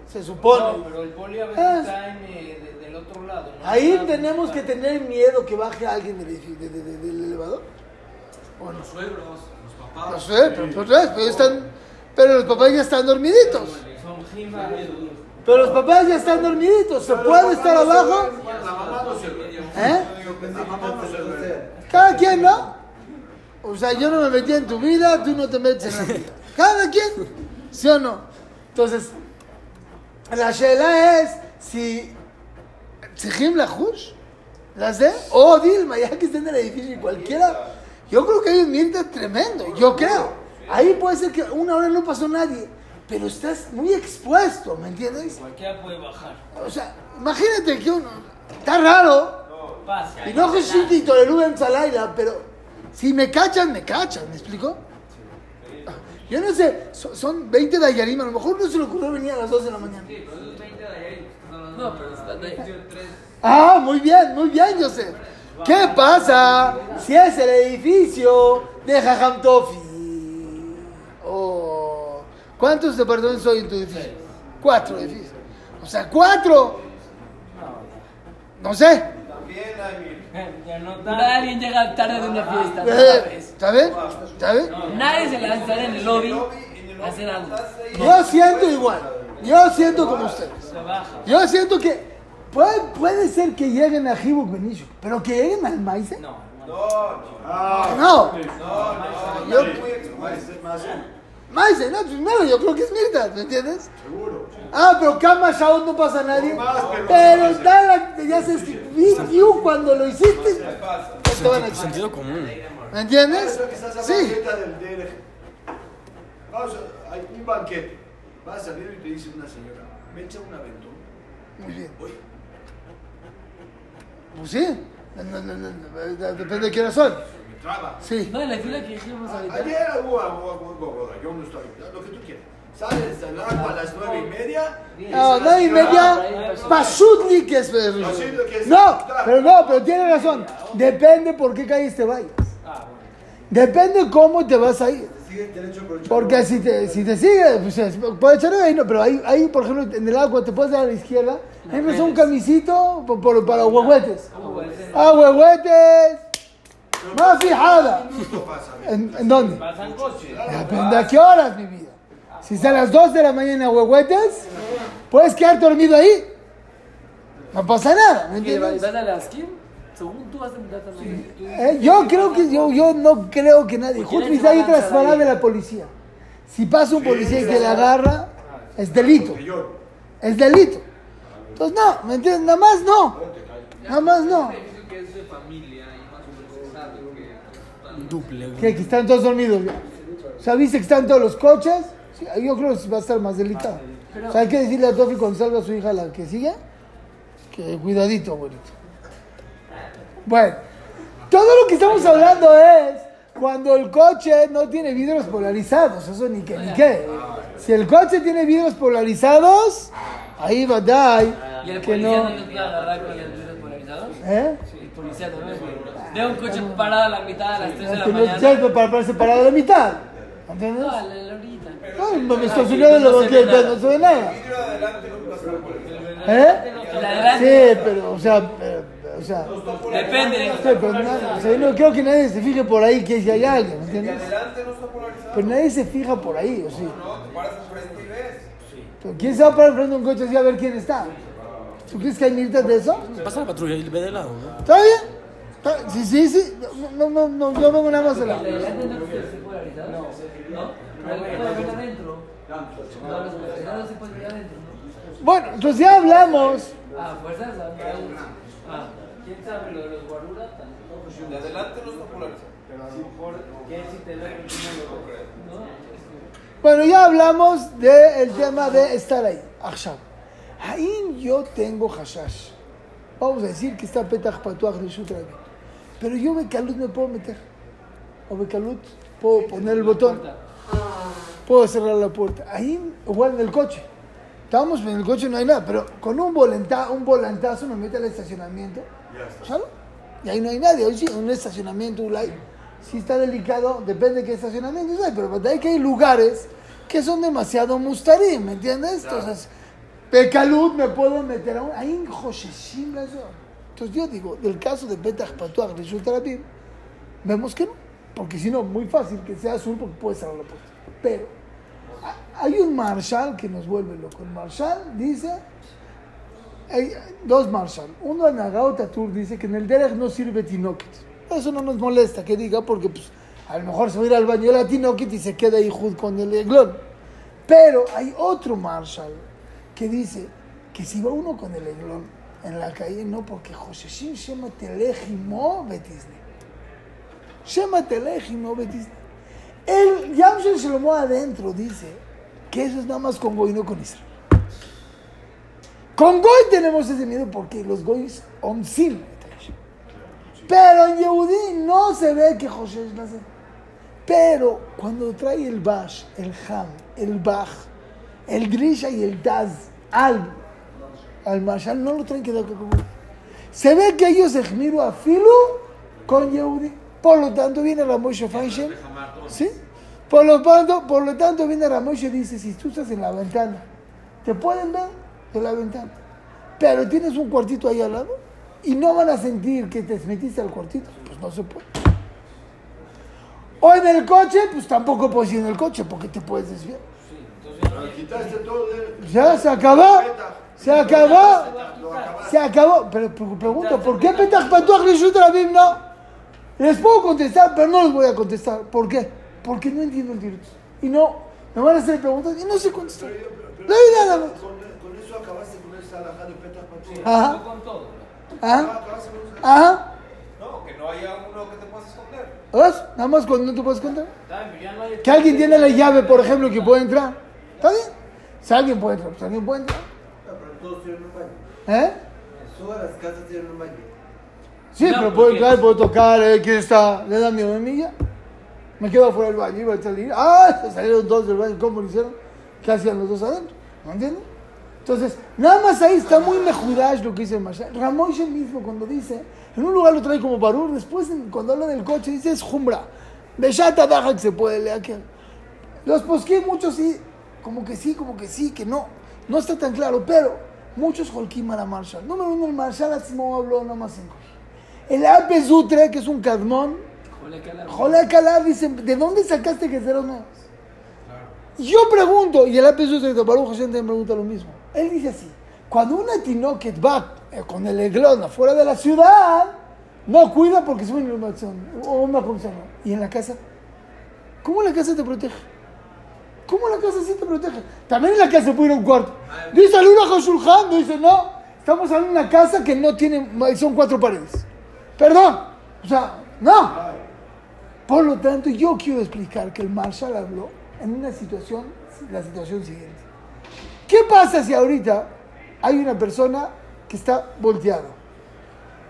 Se supone. No, pero el poli a veces ¿Eh? está en, eh, del otro lado. ¿no? Ahí tenemos que tener miedo que baje alguien del, edificio, del elevador. ¿O? Los suegros, los papás. Los suegros, pero, pero, pero, pues, están, pero los papás ya están dormiditos. Pero los papás ya están dormiditos. ¿Se puede estar abajo? ¿Eh? Cada quien, ¿no? O sea, yo no me metí en tu vida, tú no te metes en la mía. [laughs] Cada quien, ¿sí o no? Entonces, la shela es si Tzijim la Hush, la sé, o Dilma, ya que estén en el edificio y cualquiera, yo creo que hay un mirta tremendo, yo creo. Ahí puede ser que una hora no pasó nadie, pero estás muy expuesto, ¿me entiendes? Cualquiera puede bajar. O sea, imagínate que uno, está raro, Pasa. y no y Torelú en Salaila, pero si me cachan, me cachan, ¿me explico? Yo no sé, so- son 20 de Ayarim, a lo mejor no se le ocurrió venir a las 2 de la mañana. No, pero están ahí. Ah, muy bien, muy bien, Joseph. ¿Qué pasa si es el edificio de Jajam Tofi? Oh, ¿Cuántos departamentos hay en tu edificio? Cuatro edificios. O sea, cuatro. No sé. También hay Ya no alguien llega tarde de una fiesta, Eh, ¿sabes? ¿Sabes? Nadie se le va a estar en el lobby a hacer algo. Yo siento igual. Yo siento como ustedes. Se baja. Yo siento que puede, puede ser que lleguen a Hibuk Benishuk, pero que lleguen al Maize. No, No, no. No. No, no, Maise, no, primero yo creo que es Mirta, ¿me entiendes? Seguro. Ah, pero Kama Shaot no pasa a nadie. Pero- Pero está la- ya se you cuando lo hiciste. te van a echar. Sentido común. ¿Me entiendes? Sí. Vamos a, hay un banquete. Va a salir y te dice una señora, me echa un aventón. Muy bien. Oye, Pues sí. No, no, no, no, Depende de hora son. Me traba. Sí. No, en la fila que dijimos ahorita. Ayer hubo agua, yo no estaba, lo que tú quieras. Sales del agua a las nueve y media. No, nueve y media. Pashutli que es. Pashutli que es- No, pero no, pero tiene razón. Depende por qué calles te vayas. Depende cómo te vas a ir. Porque si te, si te sigue, pues es- puede echar ahí, no, pero ahí, ahí, por ejemplo, en el agua te puedes dar a la izquierda, entras un camisito por, por- para huehuetes. ¡Ah, fijada. minuto pasa. ¿En, en dónde? Depende a qué horas, mi vida. Si es a las 2 de la mañana, huehuetes, puedes quedar dormido ahí. No pasa nada, ¿me ¿Qué, ¿Vas entiendes? a la skin? Según tú vas a también. Eh, yo creo que yo, yo no creo que nadie. ¿Por qué Justo hay van a tras lanzar ahí? de la policía. Si pasa un policía y te la agarra, es delito. Es delito. Entonces, no, ¿me entiendes? Nada más no. Nada más no. que es de familia y más procesado que... Duple. Que, que están todos dormidos ya. O sea, ¿viste que están todos los coches? Sí, yo creo que va a estar más delicado. O sea, hay que decirle a Tofi cuando salga su hija la que sigue, que cuidadito, abuelito. Bueno, todo lo que estamos hablando es cuando el coche no tiene vidrios polarizados, eso ni que ni qué. Si el coche tiene vidrios polarizados, ahí va a dar ¿Y el que policía no. no les puede agarrar con los vidrios polarizados? ¿Eh? El policía no Veo un coche parado a la mitad a las 3 de la no mañana. sirve para pararse parado a la mitad. ¿Entiendes? No, a la. Ay, no me estacioné No se ve banqueta, nada. no se ve nada. No ¿Eh? Sí, pero, o sea, pero, o sea, Depende. sí, pero na- o sea, yo no creo que nadie se fije por ahí que si hay alguien, ¿me entiendes? adelante no está polarizado. Pero nadie se fija por ahí, ¿o sí? No, te paras enfrente y ves. ¿Quién se va a parar frente a un coche así a ver quién está? ¿Tú crees que hay militas de eso? Pasa la patrulla y ve de lado, ¿no? ¿Está bien? ¿Está- Sí, sí, sí. No, no, no, no, yo vengo nada más a la... ¿El adelante no puede ser polarizado? No. ¿No? Pero puede ver adentro. No, los polarizados sí pueden ver adentro, ¿no? Bueno, entonces ya hablamos. Ah, fuerzas. Ah, ¿quién sabe lo de los guaruras? De adelante no está polarizado. Pero a lo mejor, ¿quién si te ve? Bueno, ya hablamos del tema de estar ahí. Ahshab. Ahí yo tengo hashash. Vamos a decir que está Petach Patuach de Shutra. Pero yo Bekalut me puedo meter. O Bekalut puedo poner el botón. Puedo cerrar la puerta. Ahí, igual en el coche. Estamos en el coche, no hay nada. Pero con un, volanta, un volantazo me mete al estacionamiento. ¿Sabes? Y ahí no hay nadie. Hoy sí, un estacionamiento, un live. Si está delicado, depende de qué estacionamiento hay. Pero hay que hay lugares que son demasiado mustarim, ¿me entiendes? Entonces, Bekalut me puedo meter a un, ahí en zona. Entonces yo digo, del caso de Petach Patuach de Shutrabim, vemos que no. Porque si no, muy fácil que sea azul porque puede cerrar la puerta. Pero hay un Marshall que nos vuelve loco. El Marshall dice, hay dos Marshall. Uno en Agaot Atur dice que en el Derech no sirve Tinoket. Eso no nos molesta que diga porque pues, a lo mejor se va a ir al baño la Tinoket y se queda ahí con el Eglon. Pero hay otro Marshall que dice que si va uno con el Eglon en la calle, no, porque Joseshim Shema Telejimo Betisne. Shema Telejimo Betisne. El Yamshel Shlomo adentro dice que eso es nada más con Goy, no con Israel. Con Goy tenemos ese miedo porque los Goys omsim. Pero en Yehudí no se ve que José es nace. Pero cuando trae el Bash, el Ham, el Bach, el Grisha y el Taz al, al Marshal, no lo traen que dar como. Se ve que ellos se a Filu con Yehudi. Por lo tanto, viene Ramoshe Feinstein. ¿Sí? Por lo, tanto, por lo tanto, viene Ramoshe y dice: Si tú estás en la ventana, te pueden ver de la ventana. Pero tienes un cuartito ahí al lado y no van a sentir que te metiste al cuartito. Pues no se puede. O en el coche, pues tampoco puedes ir en el coche porque te puedes desviar. Todo de... Ya se acabó. Se acabó. Se acabó. Pero pre- pregunto, ¿por qué Petach Patuach Rishut Rabim no? Les puedo contestar, pero no les voy a contestar. ¿Por qué? Porque no entiendo el directo. Y no, me van a hacer preguntas y no sé contestar. Pero yo- pero- pero- No hay nada más. Con, con eso acabaste con esa alajá de Petah Patur. Ajá. No con todo. Ajá, esa- ajá. No, que no haya uno que te puedas esconder. ¿Ves? Nada más cuando no te puedes hay- Que alguien tiene la llave, por ejemplo, que puede entrar. ¿Está bien? Si alguien puede entrar, pues alguien puede entrar. Todos tienen un baño. ¿Eh? Todas las casas tienen un baño. Sí, No, pero puede entrar, puede tocar, eh, ¿quién está? Le da miedo a mí ya. Me quedo afuera del baño, iba a salir. ¡Ah! Se salieron dos del baño, ¿cómo lo hicieron? ¿Qué hacían los dos adentro? ¿No entiendes? Entonces, nada más ahí está muy mejudaj lo que dice el Mashal. Ramoshe mismo cuando dice, en un lugar lo trae como barur, después cuando habla del coche dice es jumbra. Beshata daja que se puede leer aquel. Los posqué muchos sí, como que sí, como que sí, que no. No está tan claro, pero muchos holkim a la Marshall. Número uno, el Marshall Atzmo habló nada más en. El Ape Zutre, que es un cadmón, Joder, Calab dice, ¿de dónde sacaste que ceros nuevos? Yo pregunto, y el Ape Zutre de Baruch Hashem también pregunta lo mismo. Él dice así, cuando una tinoquet va eh, con el eglón afuera de la ciudad, no cuida porque es una inundación o una condición. ¿Y en la casa? ¿Cómo la casa te protege? ¿Cómo la casa sí te protege? También en la casa puede ir a un cuarto. Dice el Ura Shulchan, dice, no, estamos de una casa que no tiene, son cuatro paredes. Perdón, o sea, no. Por lo tanto, yo quiero explicar que el Marshall habló en una situación, la situación siguiente. ¿Qué pasa si ahorita hay una persona que está volteada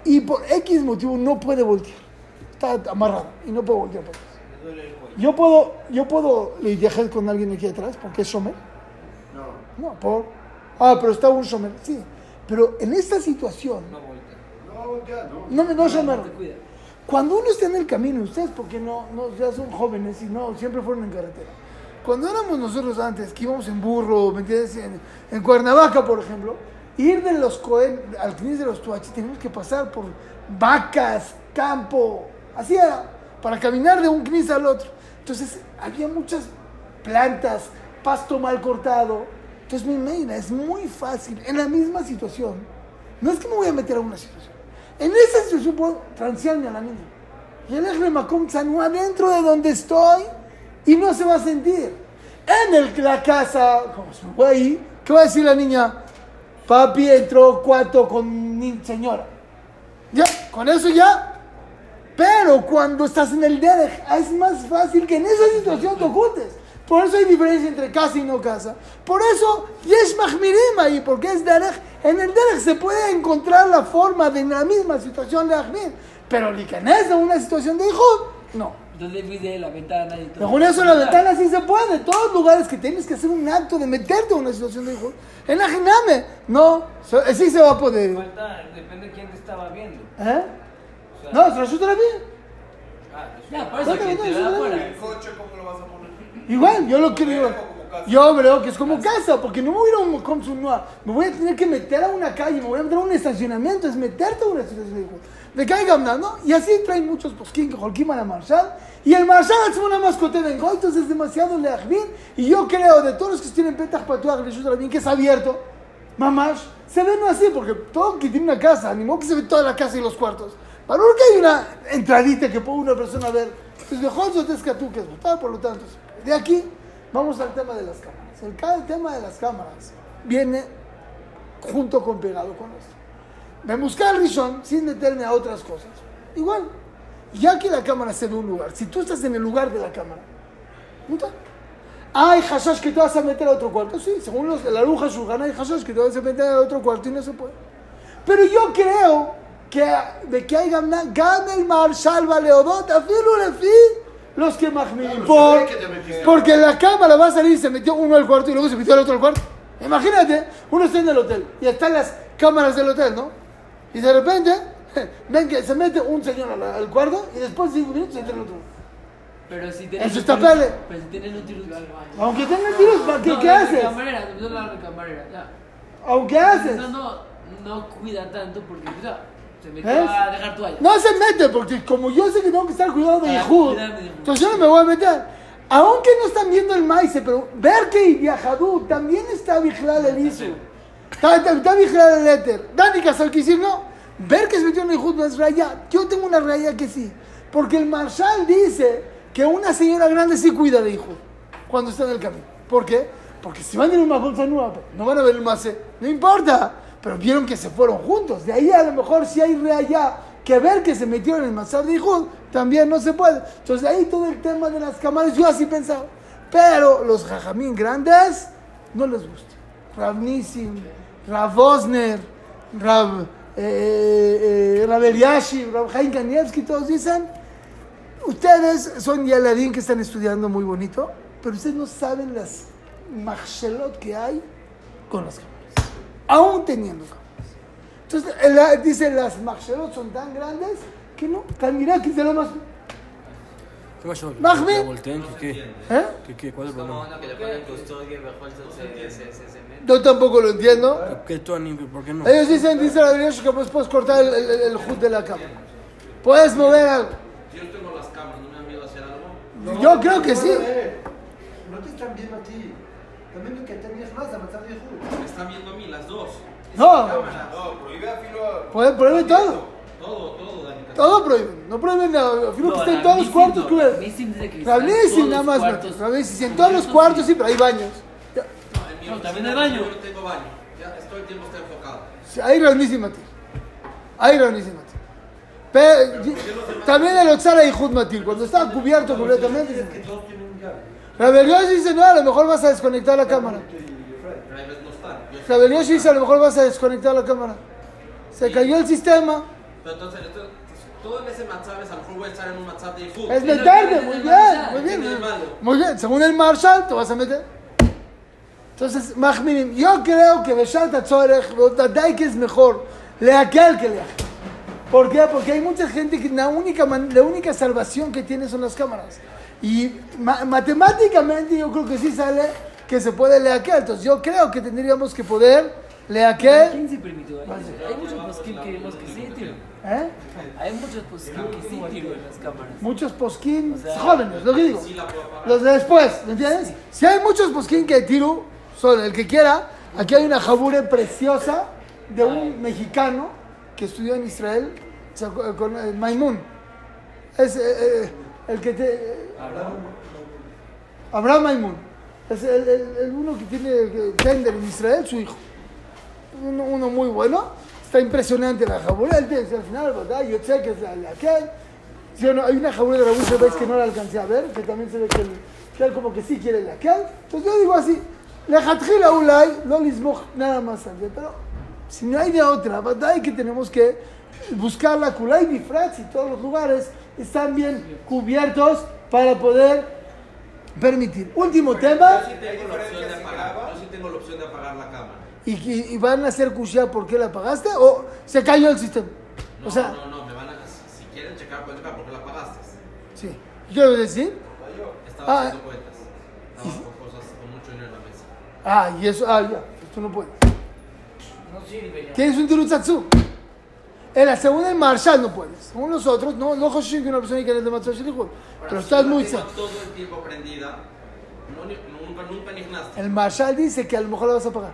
y por X motivo no puede voltear? Está amarrado y no puede voltear. por eso. Yo puedo, yo puedo viajar con alguien aquí atrás porque es Shomer. No. No, por. Ah, pero está un Shomer. Sí. Pero en esta situación, No voltea. No, no. no, no Shomer. Cuando uno está en el camino, ustedes porque no, no ya son jóvenes y no, siempre fueron en carretera. Cuando éramos nosotros antes, que íbamos en burro, ¿me entiendes? En, en Cuernavaca, por ejemplo, ir de los Cohen al Knis de los Tuachis, teníamos que pasar por vacas, campo, así era, para caminar de un Knis al otro. Entonces, había muchas plantas, pasto mal cortado. Entonces, mi imagina, es muy fácil, en la misma situación. No es que me voy a meter a una situación. En esa situación puedo transearme a la niña. Y el Ejre Macom Tzanu adentro de donde estoy y no se va a sentir. En el, la casa, como se me ahí, ¿qué va a decir la niña? Papi entró cuarto con señora. Ya, con eso ya. Pero cuando estás en el Derech, es más fácil que en esa situación te ocultes. Por eso hay diferencia entre casa y no casa. Por eso, Yesh Mahmirim ahí, porque es Derech. En el Derech se puede encontrar la forma de en la misma situación de Ahmir. Pero Likanes en una situación de hijo, no. Entonces la ventana y todo. Según eso, la ventana sí se puede. Todos los lugares que tienes que hacer un acto de meterte en una situación de hijo. En la Jiname, no, sí se va a poder. Falta, depende de quién te estaba viendo. ¿Eh? No, se resulta bien. ah, eso Ya, es- por eso que no, te. ¿El coche cómo lo vas a poner? Igual, yo lo creo. Yo creo que es como casa, porque no me voy a ir a un Comsunua. Me voy a tener que meter a una calle, me voy a meter a un estacionamiento, es meterte a una situación de hijo. De caiga ¿no? Y así traen muchos posquín que holkim a la Marshal. Y el Marshal hace una mascota de entonces es demasiado leajbin. Y yo creo, de todos los que tienen petach patuach, bien que es abierto, mamash, se ve no así, porque todo que tiene una casa, ni modo que se ve toda la casa y los cuartos. Para que hay una entradita que puede una persona ver. Pues yo te tú que es por lo tanto. De aquí vamos al tema de las cámaras. El, el tema de las cámaras viene junto con pegado con esto. Me busca el Rishon sin meterme a otras cosas. Igual, ya que la cámara se ve un lugar, si tú estás en el lugar de la cámara, ¿no está? Hay hashash que te vas a meter a otro cuarto, sí, según los, la aguja Shulchan hay hashash que te vas a meter a otro cuarto y no se puede. Pero yo creo que de que hay gamna, gana el marshal Leodot, afilo lefi, los que mahmirim. Por, porque en la cámara va a salir se metió uno al cuarto y luego se metió al otro al cuarto. Imagínate, uno está en el hotel y están las cámaras del hotel, ¿no? Y de repente, [laughs] ven que se mete un señor al, al cuarto y después de cinco minutos se entra el otro. Pero si tienes Eso está tirus- pele. Pero si tienes un tirus. Aunque tenga tiros, ¿para ¿qué, No, ¿qué la haces? Camarera, no la camarera, ya. Aunque haces. No, no, no cuida tanto porque, o sea, se metió ¿Ves? a dejar toalla. No se mete, porque como yo sé que tengo que estar cuidado de Ah, Yehud, Yehud. entonces yo no me voy a meter. Aunque no están viendo el maíz, pero ver que Viajadú también está vigilado el Isu. Está, está, está vigilado el éter. Dani Casal decir no. Ver que se metió en Yehud no es raya. Yo tengo una raya que sí. Porque el Marshal dice que una señora grande sí cuida de hijo cuando está en el camino. ¿Por qué? Porque si van en un Mahol Tanúa, no van a ver el Mase. No importa. Pero vieron que se fueron juntos. De ahí a lo mejor si hay reallá que ver que se metieron en el Mazar de Ijud, también no se puede. Entonces ahí todo el tema de las cámaras, yo así pensaba. Pero los jajamín grandes no les gusta. Rav Nissim, Rav Osner, Rav, eh, eh, Eliashib, Rav todos dicen, ustedes son Yaladín que están estudiando muy bonito, pero ustedes no saben las machshelot que hay con las. Aún teniendo cámaras. Entonces, él dice, las machshelot son tan grandes que no, Talmirá que es de lo más... ¿Qué pasó? Mahmoud. ¿La voltean? ¿Qué qué? ¿Eh? ¿Qué qué? ¿Cuál es el problema? que le ponen custodia y mejor se, se, se, se, se. Yo tampoco lo entiendo. ¿Qué tú? ¿Por qué no? Ellos dicen, dice la Biblia que pues puedes cortar el, el, el hood de la cámara. Puedes mover algo. Yo tengo las cámaras, ¿no me da miedo hacer algo? Yo creo que sí. No te están viendo a ti. También lo que tenías más a matar de Jesús. Me están viendo a mí, las dos. No, No, prohíbe a filo. puede prohíbe todo. Todo, todo, Dani. Todo prohíben. No prohíben nada. Afirmo que en todos los cuartos, que Rabnisim todos nada los más. sí, en todos los cuartos sí, pero hay baños. Ya. No, en mi No, oficina también hay baño. Yo no tengo baño. Ya, todo el tiempo está enfocado. Sí, Hay Rabnisim Matil. Hay Rabnisim Matil. Pero, también el Otzara y Jud Matil. Cuando está cubierto completamente. Es. Rabel dice, no, a lo mejor vas a desconectar la cámara. Rabel Yoshi dice, a lo mejor vas a desconectar la cámara. Se cayó el sistema. Pero entonces, todo en ese WhatsApp, a lo mejor voy a estar en un WhatsApp de Yahoo. Es meterte, muy es bien, muy bien. Muy bien, según el Marshall te vas a meter. Entonces, Mahmirim, yo creo que Beshat Atzorech, que es mejor, le aquel que le ¿Por qué? Porque hay mucha gente que la única, la única salvación que tiene son las cámaras. Y ma- matemáticamente yo creo que sí sale que se puede leer aquel. Entonces yo creo que tendríamos que poder leer aquel. ¿Quién se permitió? Hay, hay muchos poskim que que sí, tío. ¿Eh? Hay muchos poskim que sí, tío, en las cámaras. Muchos posquín O sea, jóvenes, lo que digo. Sí. Los de después, ¿me entiendes? Si hay muchos posquín que tiru, son el que quiera. Aquí hay una jabure preciosa de un mexicano que estudió en Israel con eh, Maimun. Es eh, eh, el que te. Abraham Maimun. Es el, el- el uno que tiene Tender en Israel, su hijo. Uno, uno muy bueno. Está impresionante la jabura. Él al final, ¿verdad? Yo sé que es la aquel. ¿Sí o no? Hay una jabura de Raúl veis que no la alcancé a ver, que también se ve que él, que él como que sí quiere la aquel. Entonces yo digo así, la ulay, no lismoj nada más antes, pero si no hay de otra, ¿verdad? que tenemos que buscar la kulay bifrats y todos los lugares están bien cubiertos para poder permitir. Último tema, Yo sí tengo la opción de apagar. Yo sí tengo la opción de apagar la cámara. y, y- y van a hacer kushia por qué la pagaste o se cayó el sistema. No, O sea, no, no, me van a. Si quieren checar, pueden checar por qué la pagaste. sí. Quiero decir, Estaba Ah. haciendo cuentas. Estaba con cosas con mucho dinero en la mesa. ah, y eso, ah, ya, esto no puede. No sirve ya. Tienes un tirutsatsu. En la segunda en Marshall no puedes. Según los otros, no, no Hoshin que una persona que de Matzah Shelichut. Pero estás Si muy todo el tiempo prendida. No, ni- nunca, nunca ni gnaste. El Marshall dice que a lo mejor la vas a pagar.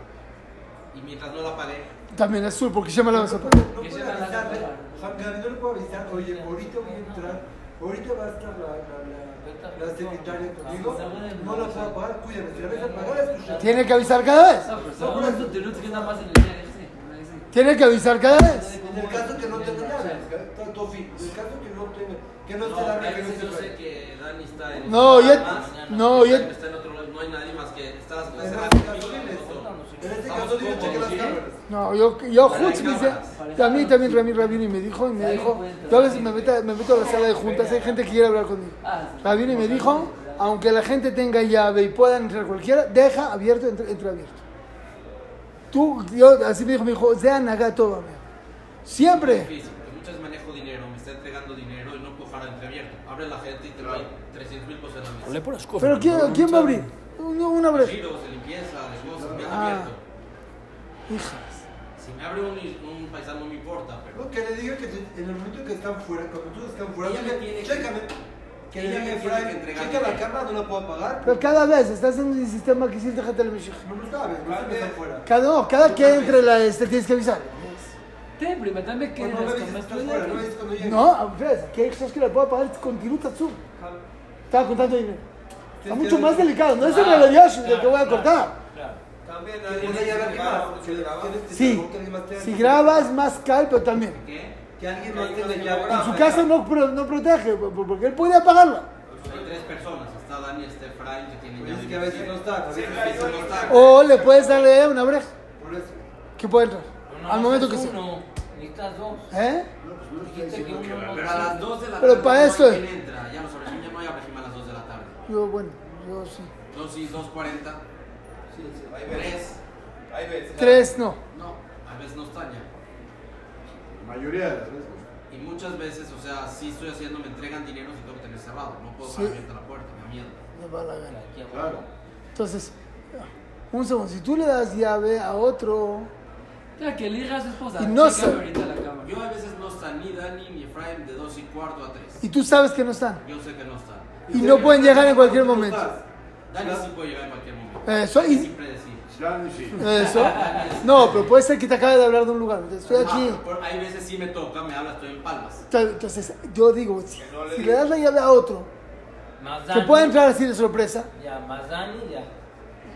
Y mientras no la pagué, También es azul, porque ya me la vas a pagar. No avisarle. Juan no le puedo avisar. Oye, ahorita voy a entrar. Ahorita va a estar la, la, la, la secretaria conmigo. No la puedo pagar. Cuídame. Si la ves a pagar, es tu shot. Tiene que avisar cada vez. No, pero según esto te lo que nada más en el día ese. una vez sí. Tiene que avisar cada vez. En el caso que no tenga llave, fin. En el caso que no tenga, que no esté la a que no esté yo sé que Dani está en No, ya- más, no, ya- está en otro lado, no hay nadie más que estás En este caso. En este caso, dile, cheque las cámaras. No, yo, yo Jutz me dice, a mí también Rami Rabini me dijo y me dijo, yo a veces me meto, me meto a la sala de juntas, hay gente que quiere hablar conmigo. Ah. Rabini me dijo, aunque la gente tenga llave y pueda entrar cualquiera, deja abierto, entre, entre abierto. Tú, yo, así me dijo, me dijo, sea nagato, mami. Es Siempre. difícil, muchas manejo dinero, me está entregando dinero y no puedo dejar entreabierto. Abre la gente y te doy 300 mil pesos en la mesa. por las cosas. Pero ¿quién, ¿quién va a abrir? Una, una brecha. Giros, de limpieza, de cosas, bien Ah. abierto. Hijas. Si me abre un, un paisano no me importa, pero No, que le diga que en el momento que están fuera, cuando todos están fuera, me tiene que- chécame. Que ella me que entregar checa la cámara, no la puedo pagar. Pero cada vez estás en el sistema que hiciste Jata No lo sabes, no que fuera. Cada, no, cada que entre la este tienes que avisar. Te, prima, también que Cuando me dices que fuera, no es cuando. No, hay cosas que la puedo pagar con tiruta azul. Estaba contando dinero. Está mucho más delicado. No es el relayash de que voy a cortar. También Tienes que que Que tienes que Sí. que Si grabas más cal, pero también. ¿Qué? Que alguien más te la En llave. su casa no, no protege, porque él puede apagarla. Hay tres personas. Está Dani, está Efraín, que tienen Pues llave es que a veces no está. A veces A no está. O le puedes darle una breja Por eso. que puede entrar. No, Al no, momento que sea. uno. Necesitas dos. ¿Eh? Dijiste que uno no Pero a las 2 de la Pero tarde para no esto- hay quien entra. Ya lo sabes, ya no hay abregima a las 2 de la tarde. Yo, bueno, yo sí. 2 y 2.40. Hay 3. veces. Hay veces. Tres no. No, a veces no están ya. La mayoría de las veces. Y muchas veces, o sea, sí estoy haciendo, me entregan dinero si tengo que tener cerrado. No puedo Sí. dejar abierta la puerta, me da miedo. Me va la gana. Claro. Entonces, un segundo. Si tú le das llave a otro. Ya, que elija a su esposa. Y no sé. Yo a veces no están ni Dani ni Efraín de 2 y cuarto a 3. Y tú sabes que no están. Yo sé que no están. Y no pueden llegar en cualquier momento. Dani sí puede llegar en cualquier momento. Eso, y- Eso. No, pero puede ser que te acabe de hablar de un lugar. Estoy aquí. Ah, hay veces sí me toca, me habla, estoy en palmas. Entonces, yo digo, si, no le si le das la llave a otro, que pueda entrar así de sorpresa, Ya, más Dani, ya.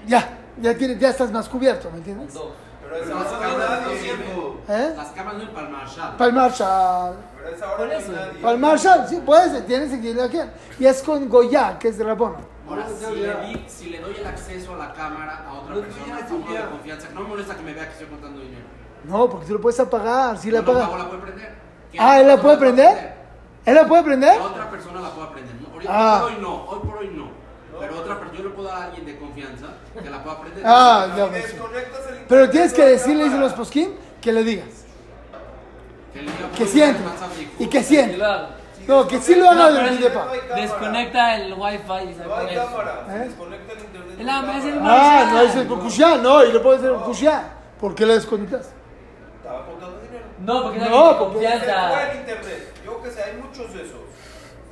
ya, ya, tiene, ya estás más cubierto, ¿me entiendes? dos. Pero esa Pero las hora no nadie. ¿Eh? Las cámaras no hay para el Marshall. Para el Marshall. Pero esa hora no hay nadie. Para el Marshall, sí, puedes, tienes que ir aquí. Y es con Goya, que es de Rabona. Ahora, si le, di- si le doy el acceso a la cámara a otra No, persona, ya, a uno de ya. confianza, no me molesta que me vea que estoy contando dinero. No, porque tú lo puedes apagar, si la No, no, apagas. la puede prender. ¿Qué Ah, ¿él la puede prender? ¿Él la puede prender? La otra persona la puede aprender. ¿no? Ahorita Ah. hoy no, hoy por hoy no. Pero otra persona, yo le puedo dar a alguien de confianza que la pueda aprender. Ah, ya el Pero tienes que la decirle, dicen los poskim, que le digas. Que, le diga, Que "Puedo siente. y que siente. Claro. No, que sí lo haga No, cámara. Desconecta el wifi y se No hay cámara. ¿Eh? desconecta el internet. El no es el cámara. Ah, no, es el cushá, no, y le puedes hacer un cushá. ¿Por qué le desconectas? Estaba contando dinero. No, porque No, no, confianza. el internet. Yo que sé, hay muchos de esos.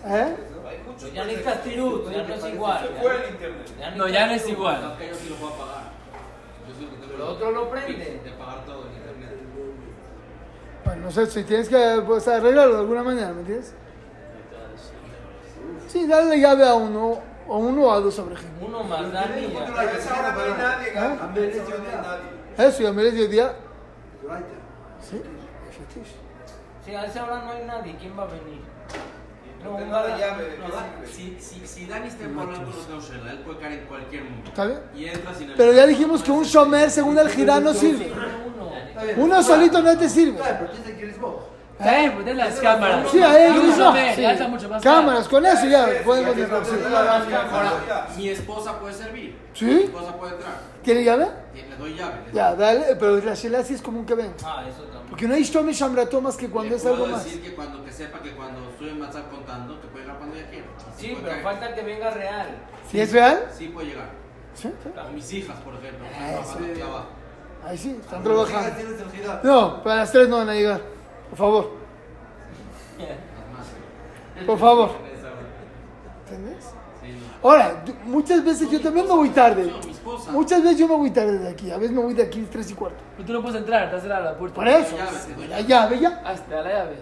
¿Eh? Hay muchos. Ya necesitas tirut, ya no es igual. Se fue el internet. No, ya no es igual. No, que yo sí lo apagar. Yo sí lo Lo otro lo prende. De apagar todo el internet. Bueno, no sé, si tienes que pues, arreglarlo de alguna manera, ¿me entiendes? Sí, dale llave a uno, o uno o a dos abrejim. Uno más Dani, ya. A esa hora no hay nadie. A. Eso, ya me les dio día. Sí, Sí, a esa hora no hay nadie. ¿Quién va a venir? No la llave. si, si, si Dani está en Polanco, no Shela. Él puede caer en cualquier momento. ¿Está bien? Y entra sin el. Pero ya dijimos que un shomer según el girán no sirve. Uno. Uno solito no te sirve. Claro, pero tienes que ir Eh, pues de las cámaras. Sí, a no. somer, Sí. ya está mucho más Cámaras, con eso ya Sí, sí, podemos sí, entrar. sí, sí. sí, Ahora, mi esposa puede servir. ¿Sí? Mi esposa puede entrar. ¿Tiene llave? Y Le doy llave. le- Ya, dale, pero la shela sí es común que ven. Ah, eso también. Porque no hay shome shamrato más que cuando Le es algo más. decir que cuando que sepa que cuando estoy en WhatsApp contando, que puede llegar cuando ella quiera. Sí, pero caer. falta que venga real. ¿Si es real? Sí puede llegar. Sí, sí. O mis hijas, por ejemplo. Ah. Ahí sí, están trabajando. No, para las tres no van a llegar. Por favor, por favor. ¿Entendés? Ahora, muchas veces yo también me voy tarde. Mi esposa. Muchas veces yo me voy tarde de aquí. A veces me voy de aquí tres y cuarto. Pero tú no puedes entrar, está cerrada la puerta. Por eso, te la llave ya. Está la llave.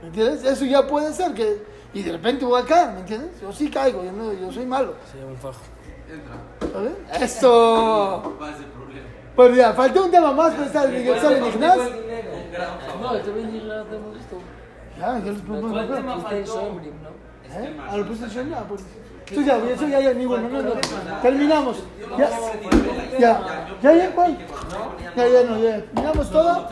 ¿Me entiendes? Eso ya puede ser que. Y de repente voy a caer, ¿me entiendes? Yo sí caigo, yo, no, yo soy malo. Se llama un fajo. Entra. ¿Sabes? Eso. ¿Cuál es el? Pues ya, falta un tema más, pero está el Miguel Salen Ignaz. No, este bien ya lo hemos visto. Ya, ya los podemos. Shomrim, ¿no? ¿Eh? Lo puse yo ya, pues. Tú ya, eso ya, ya, ni bueno, no, no. Terminamos. Ya, ya, ya, ya, ¿cuál? Ya, ya, no, ya. Terminamos todo.